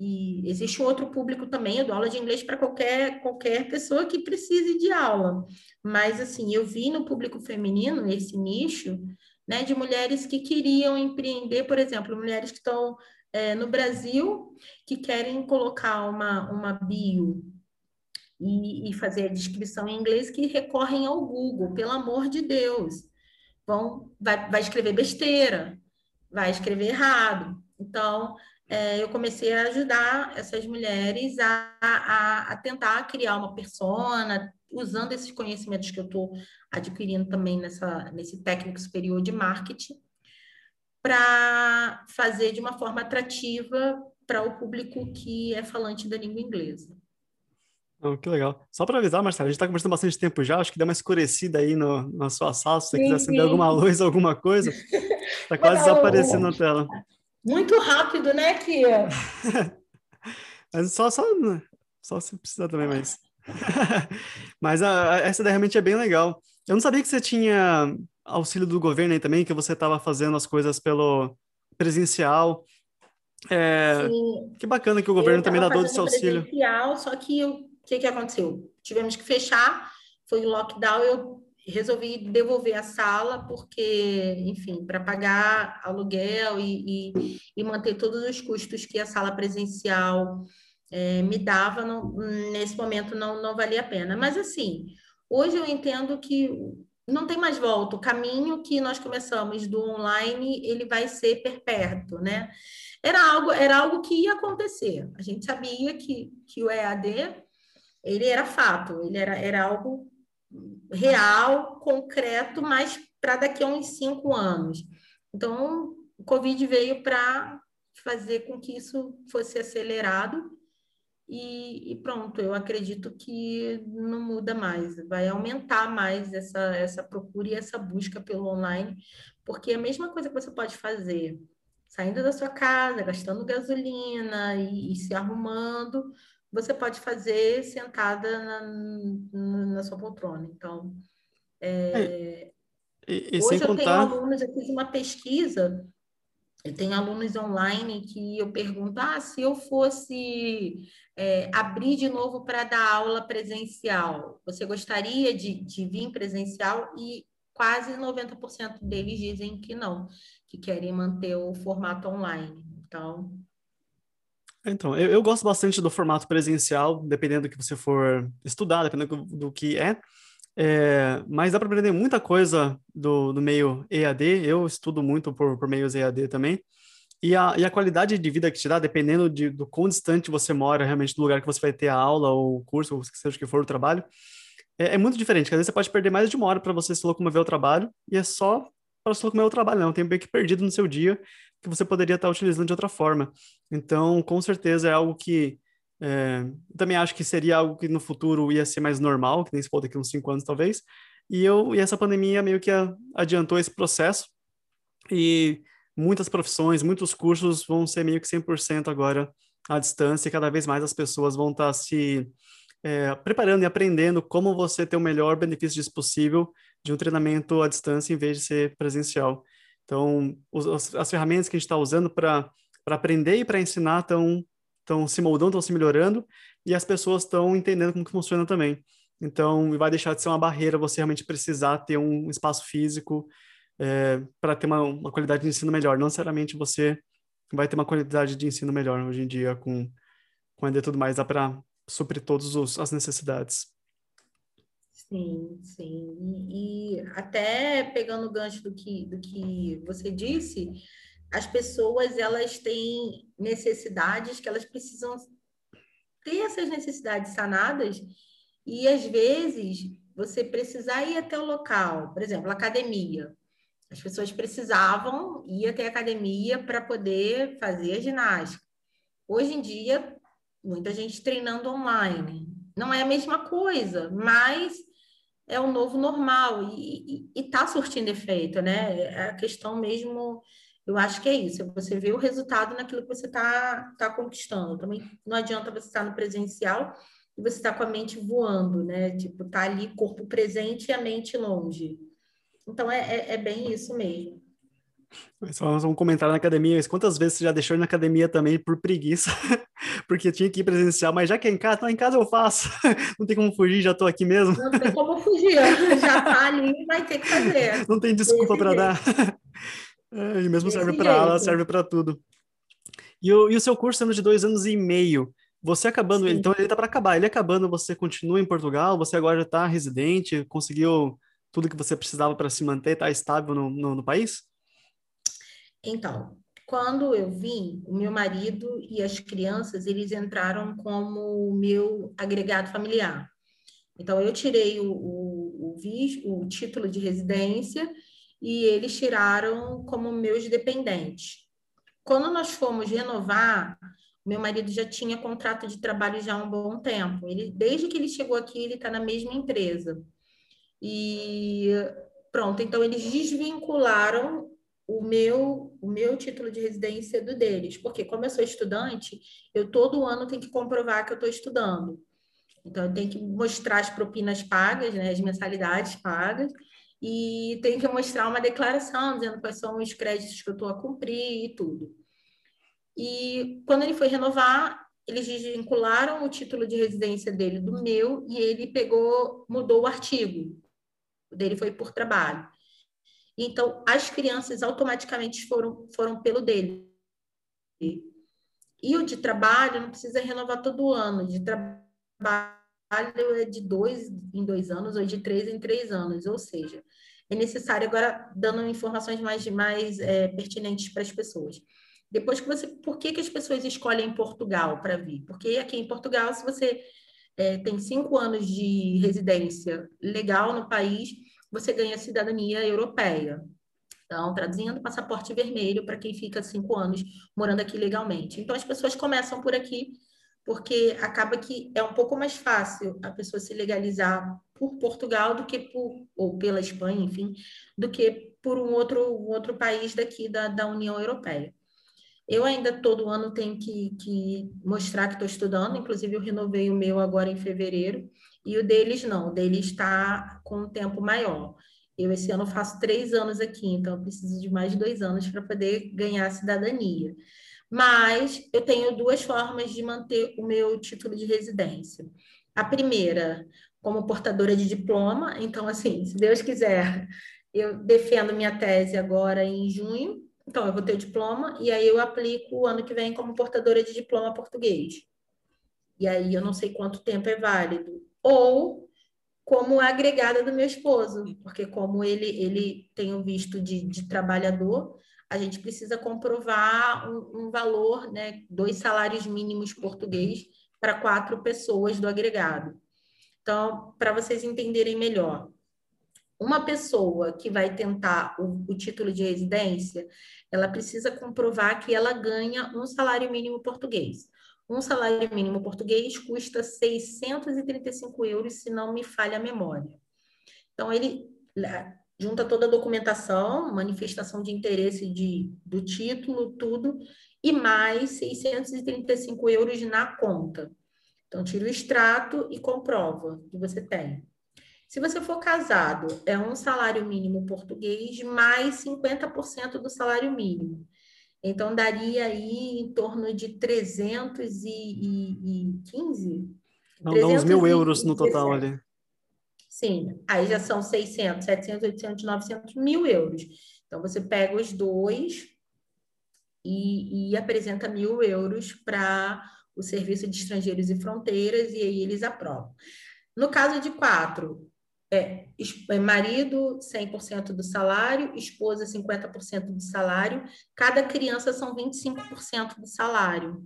E existe outro público também, eu dou aula de inglês para qualquer, qualquer pessoa que precise de aula. Mas, assim, eu vi no público feminino, nesse nicho, né, de mulheres que queriam empreender, por exemplo, mulheres que estão é, no Brasil, que querem colocar uma, uma bio e, e, fazer a descrição em inglês, que recorrem ao Google, pelo amor de Deus. Vão, vai, vai escrever besteira, vai escrever errado. Então, eu comecei a ajudar essas mulheres a, a, a, tentar criar uma persona, usando esses conhecimentos que eu estou adquirindo também nessa, nesse técnico superior de marketing, para fazer de uma forma atrativa para o público que é falante da língua inglesa. Oh, que legal. Só para avisar, Marcelo, a gente está conversando bastante tempo já, acho que deu uma escurecida aí no, na sua sala, se você sim, quiser acender sim. alguma luz, alguma coisa. Está quase desaparecendo na tela. Muito rápido, né, Kia? mas só, só, só se precisar também, mas... mas a, a, essa realmente é bem legal. Eu não sabia que você tinha auxílio do governo aí também, que você estava fazendo as coisas pelo presencial. É, que bacana que o governo também dá todo esse auxílio. Presencial, só que o que, que aconteceu? Tivemos que fechar, foi lockdown, eu resolvi devolver a sala porque, enfim, para pagar aluguel e, e, e, manter todos os custos que a sala presencial é, me dava, não, nesse momento não, não valia a pena. Mas, assim, hoje eu entendo que não tem mais volta. O caminho que nós começamos do online, ele vai ser perpétuo, né? Era algo, era algo que ia acontecer. A gente sabia que, que o EAD ele era fato, ele era, era algo real, concreto, mas para daqui a uns cinco anos. Então, o Covid veio para fazer com que isso fosse acelerado e, e, pronto, eu acredito que não muda mais, vai aumentar mais essa, essa procura e essa busca pelo online, porque é a mesma coisa que você pode fazer saindo da sua casa, gastando gasolina e, e se arrumando, você pode fazer sentada na, na sua poltrona. Então, é, e, e hoje eu contar... tenho alunos, eu fiz uma pesquisa, eu tenho alunos online que eu pergunto, ah, se eu fosse é, abrir de novo para dar aula presencial, você gostaria de, de vir presencial? E quase 90% deles dizem que não, que querem manter o formato online. Então, então, eu, eu, gosto bastante do formato presencial, dependendo do que você for estudar, dependendo do, que é. é. mas dá para aprender muita coisa do, do meio EAD. Eu estudo muito por, por meios EAD também. E a, e a qualidade de vida que te dá, dependendo de, do quão distante você mora realmente do lugar que você vai ter a aula, ou o curso, ou seja o que for o trabalho, é, é muito diferente. Às vezes você pode perder mais de uma hora para você se locomover ao trabalho, e é só para se locomover ao trabalho, não. Tem tempo que perdido no seu dia, que você poderia estar utilizando de outra forma. Então, com certeza é algo que é, também acho que seria algo que no futuro ia ser mais normal, que nem se pode daqui uns cinco anos talvez. E eu e essa pandemia meio que adiantou esse processo e muitas profissões, muitos cursos vão ser meio que 100% agora à distância e cada vez mais as pessoas vão estar se é, preparando e aprendendo como você ter o melhor benefício disso possível de um treinamento à distância em vez de ser presencial. Então, os, as ferramentas que a gente está usando para aprender e para ensinar estão estão se moldando, estão se melhorando e as pessoas estão entendendo como que funciona também. Então, vai deixar de ser uma barreira você realmente precisar ter um espaço físico é, para ter uma, uma, qualidade de ensino melhor. Não necessariamente você vai ter uma qualidade de ensino melhor hoje em dia com, com e tudo mais, dá para suprir todas as necessidades. Sim, sim. E, até pegando o gancho do que, do que você disse, as pessoas elas têm necessidades que elas precisam ter essas necessidades sanadas e às vezes você precisar ir até o local, por exemplo, academia. As pessoas precisavam ir até a academia para poder fazer a ginástica. Hoje em dia, muita gente treinando online. Não é a mesma coisa, mas é o novo normal e está surtindo efeito, né? É a questão mesmo, eu acho que é isso, é você vê o resultado naquilo que você está tá conquistando. Também não adianta você estar no presencial e você estar tá com a mente voando, né? Tipo, tá ali corpo presente e a mente longe. Então é, é, é bem isso mesmo. Só um comentário na academia. Quantas vezes você já deixou na academia também por preguiça? Porque tinha que ir presencial, mas já que é em casa, tá em casa eu faço. Não tem como fugir, já tô aqui mesmo. Não tem como fugir, já tá ali, vai ter que fazer. Não tem desculpa para dar. É, e mesmo Desse serve para aula, serve para tudo. E o, e o seu curso sendo de dois anos e meio, você acabando, Sim. então ele tá para acabar. Ele acabando, você continua em Portugal? Você agora já está residente? Conseguiu tudo que você precisava para se manter, tá estável no, no, no país? Então, quando eu vim, o meu marido e as crianças, eles entraram como meu agregado familiar. Então, eu tirei o, o, o, o título de residência e eles tiraram como meus dependentes. Quando nós fomos renovar, meu marido já tinha contrato de trabalho já há um bom tempo. Ele, desde que ele chegou aqui, ele está na mesma empresa. E pronto, então eles desvincularam o meu, o meu título de residência do deles, porque como eu sou estudante, eu todo ano tenho que comprovar que eu estou estudando. Então, eu tenho que mostrar as propinas pagas, né, as mensalidades pagas, e tenho que mostrar uma declaração dizendo quais são os créditos que eu estou a cumprir e tudo. E quando ele foi renovar, eles desvincularam o título de residência dele do meu e ele pegou, mudou o artigo. O dele foi por trabalho. Então, as crianças automaticamente foram, foram pelo dele. E o de trabalho não precisa renovar todo ano. De trabalho é de dois em dois anos ou de três em três anos. Ou seja, é necessário agora dando informações mais, mais é, pertinentes para as pessoas. Depois que você, por que, que as pessoas escolhem Portugal para vir? Porque aqui em Portugal, se você é, tem cinco anos de residência legal no país, você ganha cidadania europeia. Então, traduzindo, passaporte vermelho para quem fica cinco anos morando aqui legalmente. Então, as pessoas começam por aqui, porque acaba que é um pouco mais fácil a pessoa se legalizar por Portugal do que por, ou pela Espanha, enfim, do que por um outro, um outro país daqui da, da União Europeia. Eu ainda todo ano tenho que, que mostrar que estou estudando, inclusive eu renovei o meu agora em fevereiro, e o deles não, o deles está com um tempo maior. Eu, esse ano, faço três anos aqui, então eu preciso de mais dois anos para poder ganhar a cidadania. Mas eu tenho duas formas de manter o meu título de residência. A primeira, como portadora de diploma, então, assim, se Deus quiser, eu defendo minha tese agora em junho, então eu vou ter o diploma, e aí eu aplico o ano que vem como portadora de diploma português. E aí eu não sei quanto tempo é válido. Ou como agregada do meu esposo, porque como ele, ele tem o visto de, de trabalhador, a gente precisa comprovar um, um valor, né, dois salários mínimos português para quatro pessoas do agregado. Então, para vocês entenderem melhor, uma pessoa que vai tentar o, o, título de residência, ela precisa comprovar que ela ganha um salário mínimo português. Um salário mínimo português custa 635 euros, se não me falha a memória. Então, ele junta toda a documentação, manifestação de interesse de, do título, tudo, e mais 635 euros na conta. Então, tira o extrato e comprova que você tem. Se você for casado, é um salário mínimo português mais 50% do salário mínimo. Então, daria aí em torno de 315? Não, dá uns mil euros no total ali. Sim, aí já são 600, 700, 800, 900 mil euros. Então, você pega os dois e, e apresenta mil euros para o Serviço de Estrangeiros e Fronteiras e aí eles aprovam. No caso de quatro, é, é marido 100% do salário, esposa 50% do salário, cada criança são 25% do salário.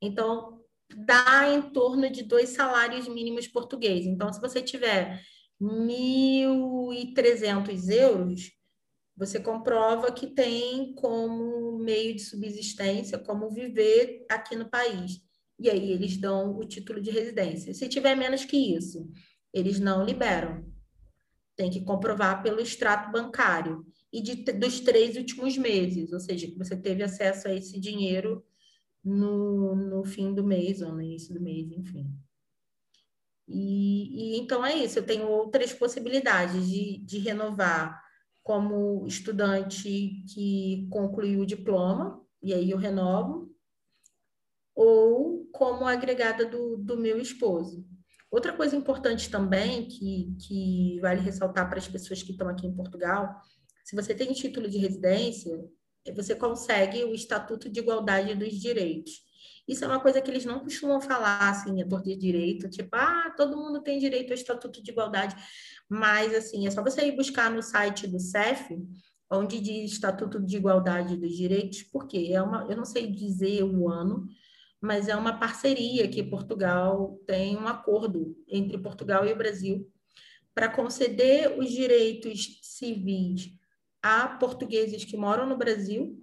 Então, dá em torno de dois salários mínimos portugueses. Então, se você tiver 1.300 euros, você comprova que tem como meio de subsistência, como viver aqui no país. E aí eles dão o título de residência. Se tiver menos que isso, eles não liberam. Tem que comprovar pelo extrato bancário e de, dos três últimos meses, ou seja, que você teve acesso a esse dinheiro no, no fim do mês ou no início do mês, enfim. E, e então é isso, eu tenho outras possibilidades de, de renovar como estudante que concluiu o diploma, e aí eu renovo, ou como agregada do, do meu esposo. Outra coisa importante também, que, que vale ressaltar para as pessoas que estão aqui em Portugal, se você tem título de residência, você consegue o Estatuto de Igualdade dos Direitos. Isso é uma coisa que eles não costumam falar, assim, a torta de direito, tipo, ah, todo mundo tem direito ao Estatuto de Igualdade, mas, assim, é só você ir buscar no site do CEF, onde diz Estatuto de Igualdade dos Direitos, porque é uma, eu não sei dizer o ano, mas é uma parceria que Portugal tem um acordo entre Portugal e o Brasil para conceder os direitos civis a portugueses que moram no Brasil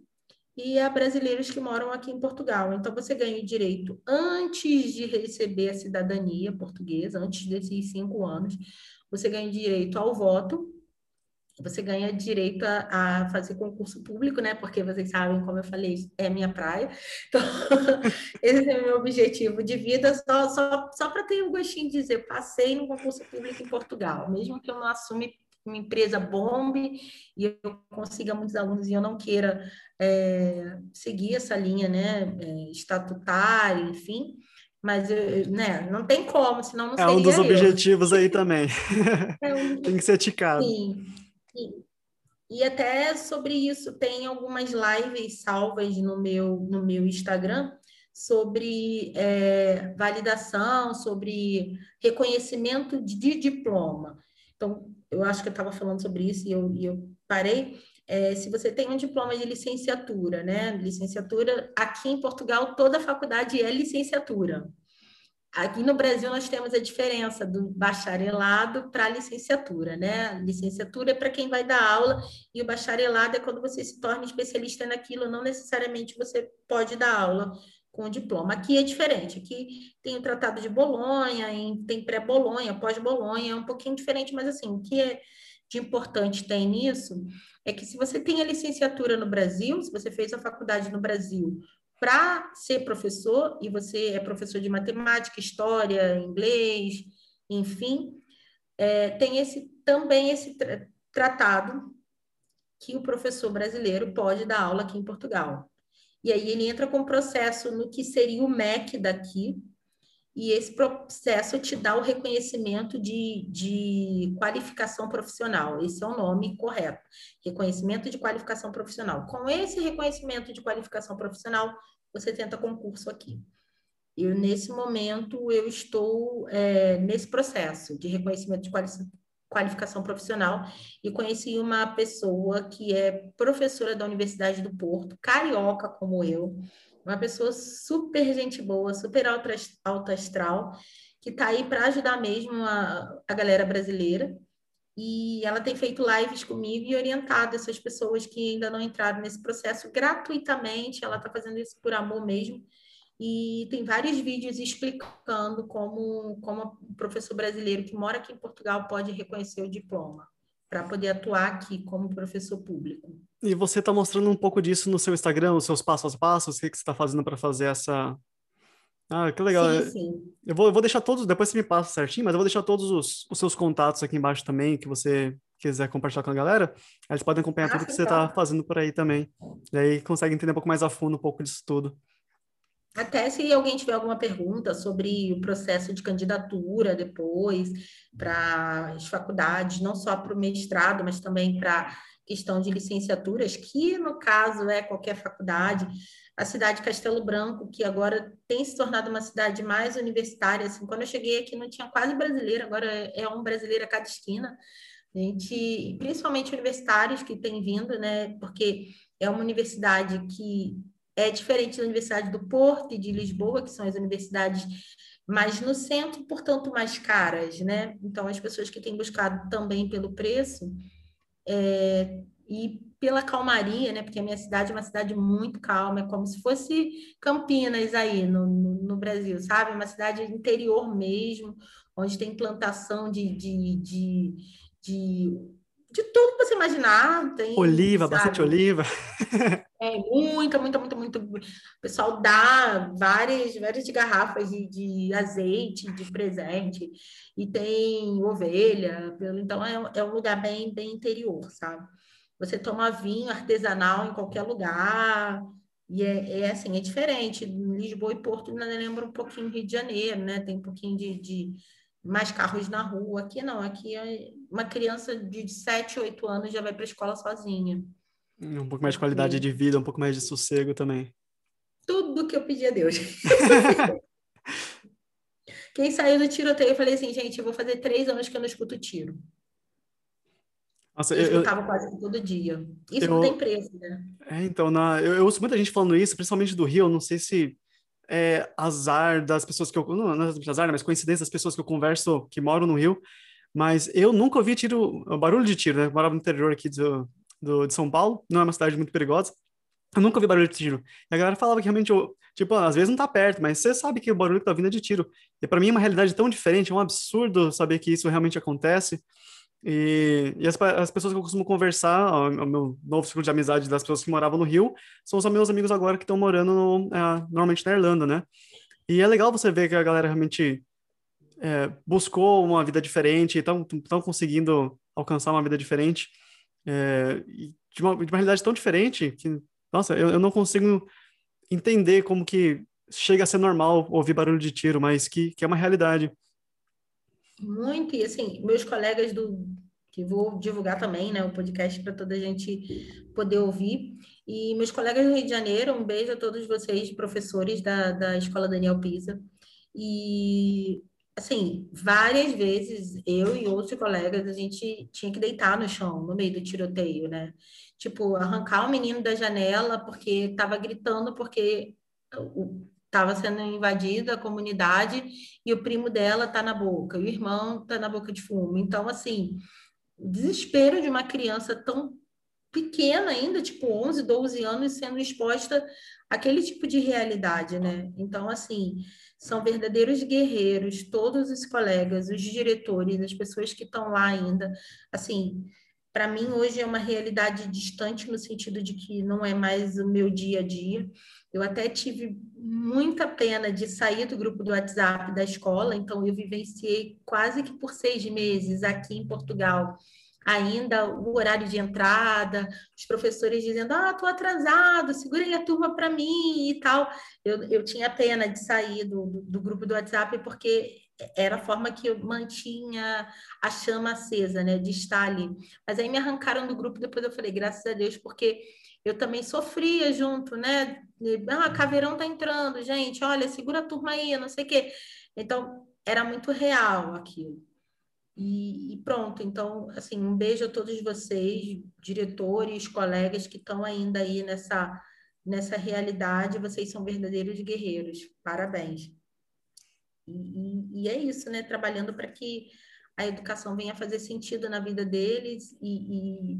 e a brasileiros que moram aqui em Portugal. Então, você ganha o direito, antes de receber a cidadania portuguesa, antes desses cinco anos, você ganha direito ao voto, você ganha direito a, a, fazer concurso público, né? Porque vocês sabem, como eu falei, é minha praia. Então, esse é o meu objetivo de vida, só, só, só para ter um gostinho de dizer, passei no concurso público em Portugal, mesmo que eu não assume uma empresa bombe e eu consiga muitos alunos e eu não queira é, seguir essa linha, né, é, estatutária, enfim, mas né, não tem como, senão não é seria É um dos objetivos aí também. É um... tem que ser ticado. Sim. E até sobre isso, tem algumas lives salvas no meu, no meu Instagram sobre é, validação, sobre reconhecimento de, de, diploma. Então, eu acho que eu estava falando sobre isso e eu, e eu parei. É, se você tem um diploma de licenciatura, né? Licenciatura, aqui em Portugal, toda faculdade é licenciatura. Aqui no Brasil nós temos a diferença do bacharelado para a licenciatura, né? Licenciatura é para quem vai dar aula e o bacharelado é quando você se torna especialista naquilo, não necessariamente você pode dar aula com o diploma. Aqui é diferente, aqui tem o Tratado de Bolonha, tem pré-Bolonha, pós-Bolonha, é um pouquinho diferente, mas assim, o que é de importante tem nisso é que se você tem a licenciatura no Brasil, se você fez a faculdade no Brasil para ser professor, e você é professor de matemática, história, inglês, enfim, é, tem esse também esse tra tratado que o professor brasileiro pode dar aula aqui em Portugal. E aí ele entra com o processo no que seria o MEC daqui, e esse processo te dá o reconhecimento de, de qualificação profissional. Esse é o nome correto. Reconhecimento de qualificação profissional. Com esse reconhecimento de qualificação profissional, você tenta concurso aqui. E nesse momento, eu estou é, nesse processo de reconhecimento de qualificação profissional e conheci uma pessoa que é professora da Universidade do Porto, carioca como eu, uma pessoa super gente boa, super alto astral, que está aí para ajudar mesmo a, a galera brasileira. E ela tem feito lives comigo e orientado essas pessoas que ainda não entraram nesse processo gratuitamente. Ela está fazendo isso por amor mesmo. E tem vários vídeos explicando como, como o professor brasileiro que mora aqui em Portugal pode reconhecer o diploma para poder atuar aqui como professor público. E você está mostrando um pouco disso no seu Instagram, os seus passos a passos, o que, que você está fazendo para fazer essa. Ah, que legal. Sim, sim. Eu vou, eu vou deixar todos, depois você me passa certinho, mas eu vou deixar todos os, os seus contatos aqui embaixo também, que você quiser compartilhar com a galera. Eles podem acompanhar ah, tudo que você está fazendo por aí também. E aí consegue entender um pouco mais a fundo um pouco disso tudo. Até se alguém tiver alguma pergunta sobre o processo de candidatura depois para as faculdades, não só para o mestrado, mas também para questão de licenciaturas, que no caso é qualquer faculdade, a cidade de Castelo Branco, que agora tem se tornado uma cidade mais universitária, assim, quando eu cheguei aqui não tinha quase brasileiro, agora é um brasileiro a cada esquina, gente, principalmente universitários que têm vindo, né, porque é uma universidade que é diferente da Universidade do Porto e de Lisboa, que são as universidades mais no centro, portanto, mais caras, né? Então, as pessoas que têm buscado também pelo preço é, e pela calmaria, né? Porque a minha cidade é uma cidade muito calma, é como se fosse Campinas aí no, no, no Brasil, sabe? Uma cidade interior mesmo, onde tem plantação de, de, de, de de tudo que você imaginar. Tem, oliva, sabe? bastante oliva. É, muita, muita, muita, muito. O pessoal dá várias, várias garrafas de, de azeite, de presente, e tem ovelha, então é, é um lugar bem, bem interior, sabe? Você toma vinho artesanal em qualquer lugar, e é, é assim, é diferente. Lisboa e Porto ainda lembra um pouquinho Rio de Janeiro, né? Tem um pouquinho de, de mais carros na rua. Aqui não, aqui é uma criança de 7, 8 anos já vai para a escola sozinha. Um pouco mais de qualidade de vida, um pouco mais de sossego também. Tudo que eu pedi a Deus. Quem saiu do tiroteio, eu falei assim, gente, eu vou fazer três anos que eu não escuto tiro. Nossa, eu, eu escutava quase todo dia. Isso eu, não tem preço, né? É, então, na, eu, eu ouço muita gente falando isso, principalmente do Rio, eu não sei se é azar das pessoas que eu. Não, não é azar, mas coincidência das pessoas que eu converso que moram no Rio, mas eu nunca ouvi tiro, barulho de tiro, né? Eu morava no interior aqui do, do, de São Paulo, não é uma cidade muito perigosa. Eu nunca ouvi barulho de tiro. E a galera falava que realmente, tipo, às vezes não tá perto, mas você sabe que o barulho que tá vindo é de tiro. E para mim é uma realidade tão diferente, é um absurdo saber que isso realmente acontece. E, e as, as, pessoas que eu costumo conversar, o, meu novo ciclo de amizade das pessoas que moravam no Rio, são os meus amigos agora que estão morando no, é, normalmente na Irlanda, né? E é legal você ver que a galera realmente é, buscou uma vida diferente, estão conseguindo alcançar uma vida diferente, é, de, uma, de, uma, realidade tão diferente que, nossa, eu, eu, não consigo entender como que chega a ser normal ouvir barulho de tiro, mas que, que é uma realidade. Muito, e assim, meus colegas do que vou divulgar também, né, o podcast para toda a gente poder ouvir. E meus colegas do Rio de Janeiro, um beijo a todos vocês, professores da, da Escola Daniel Pisa. E assim, várias vezes eu e outros colegas a gente tinha que deitar no chão no meio do tiroteio, né? Tipo, arrancar o menino da janela porque estava gritando porque estava sendo invadida a comunidade e o primo dela está na boca, e o irmão está na boca de fumo. Então, assim, desespero de uma criança tão pequena ainda, tipo 11, 12 anos, sendo exposta àquele tipo de realidade, né? Então, assim, são verdadeiros guerreiros, todos os colegas, os diretores, as pessoas que estão lá ainda. Assim, para mim hoje é uma realidade distante no sentido de que não é mais o meu dia a dia. Eu até tive muita pena de sair do grupo do WhatsApp da escola, então eu vivenciei quase que por seis meses aqui em Portugal ainda o horário de entrada, os professores dizendo, ah, estou atrasado, segurem a turma para mim e tal. Eu, eu tinha pena de sair do, do, grupo do WhatsApp porque era a forma que eu mantinha a chama acesa, né, de estar ali. Mas aí me arrancaram do grupo, depois eu falei, graças a Deus, porque eu também sofria junto, né? Ah, Caveirão tá entrando, gente, olha, segura a turma aí, não sei o quê. Então, era muito real aquilo. E, e, pronto, então, assim, um beijo a todos vocês, diretores, colegas que estão ainda aí nessa, nessa realidade, vocês são verdadeiros guerreiros, parabéns. E, e, e é isso, né? Trabalhando para que a educação venha fazer sentido na vida deles e,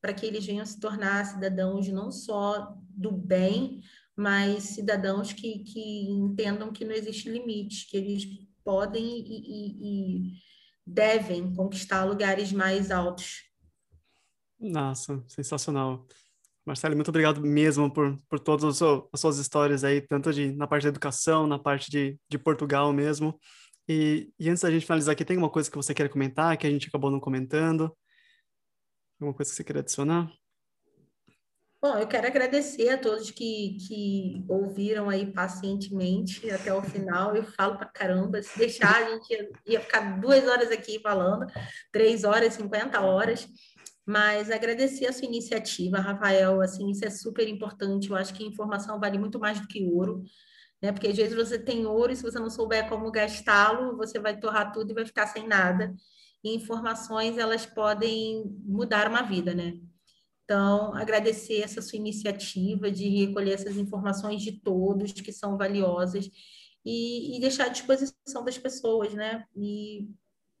para que eles venham se tornar cidadãos não só do bem, mas cidadãos que, que entendam que não existe limite, que eles podem e devem conquistar lugares mais altos. Nossa, sensacional. Marcelo, muito obrigado mesmo por, por todas as suas histórias aí, tanto de, na parte da educação, na parte de, de Portugal mesmo. E, e antes da gente finalizar aqui, tem alguma coisa que você quer comentar, que a gente acabou não comentando? Alguma coisa que você queria adicionar? Bom, eu quero agradecer a todos que, que ouviram aí pacientemente até o final. Eu falo para caramba, se deixar, a gente ia, ia, ficar duas horas aqui falando, três horas, 50 horas. Mas agradecer a sua iniciativa, Rafael, assim, isso é super importante. Eu acho que informação vale muito mais do que ouro, né? Porque às vezes você tem ouro e se você não souber como gastá-lo, você vai torrar tudo e vai ficar sem nada. E informações, elas podem mudar uma vida, né? Então, agradecer essa sua iniciativa de recolher essas informações de todos que são valiosas e, e deixar à disposição das pessoas, né? E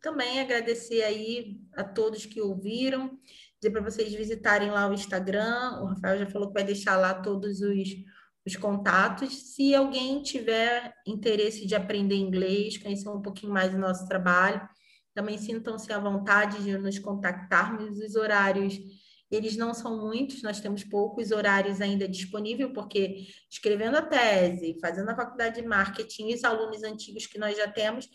também agradecer aí a todos que ouviram, dizer para vocês visitarem lá o Instagram, o Rafael já falou que vai deixar lá todos os, os contatos. Se alguém tiver interesse de aprender inglês, conhecer um pouquinho mais do nosso trabalho, também sintam-se à vontade de nos contactarmos, os horários eles não são muitos, nós temos poucos horários ainda disponíveis, porque escrevendo a tese, fazendo a faculdade de marketing, os alunos antigos que nós já temos,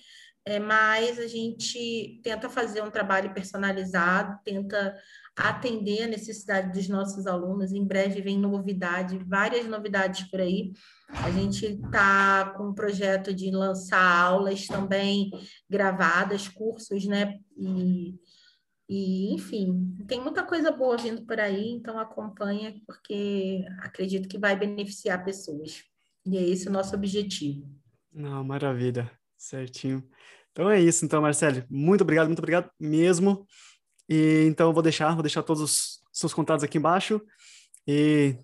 é, mas a gente tenta fazer um trabalho personalizado, tenta atender a necessidade dos nossos alunos. Em breve vem novidade, várias novidades por aí. A gente está com um projeto de lançar aulas também gravadas, cursos, né? E e, enfim, tem muita coisa boa vindo por aí, então acompanha, porque acredito que vai beneficiar pessoas. E é esse o nosso objetivo. Não, maravilha, certinho. Então é isso, então, Marcelo. Muito obrigado, muito obrigado mesmo. E então eu vou deixar, vou deixar todos os seus contatos aqui embaixo. E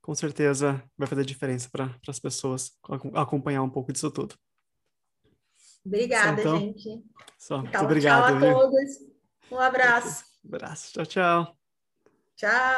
com certeza vai fazer diferença para as pessoas acompanhar um pouco disso tudo. Obrigada, então, gente. Só, então, muito obrigado. Tchau a todos. Um abraço. Um abraço. Tchau, tchau. Tchau.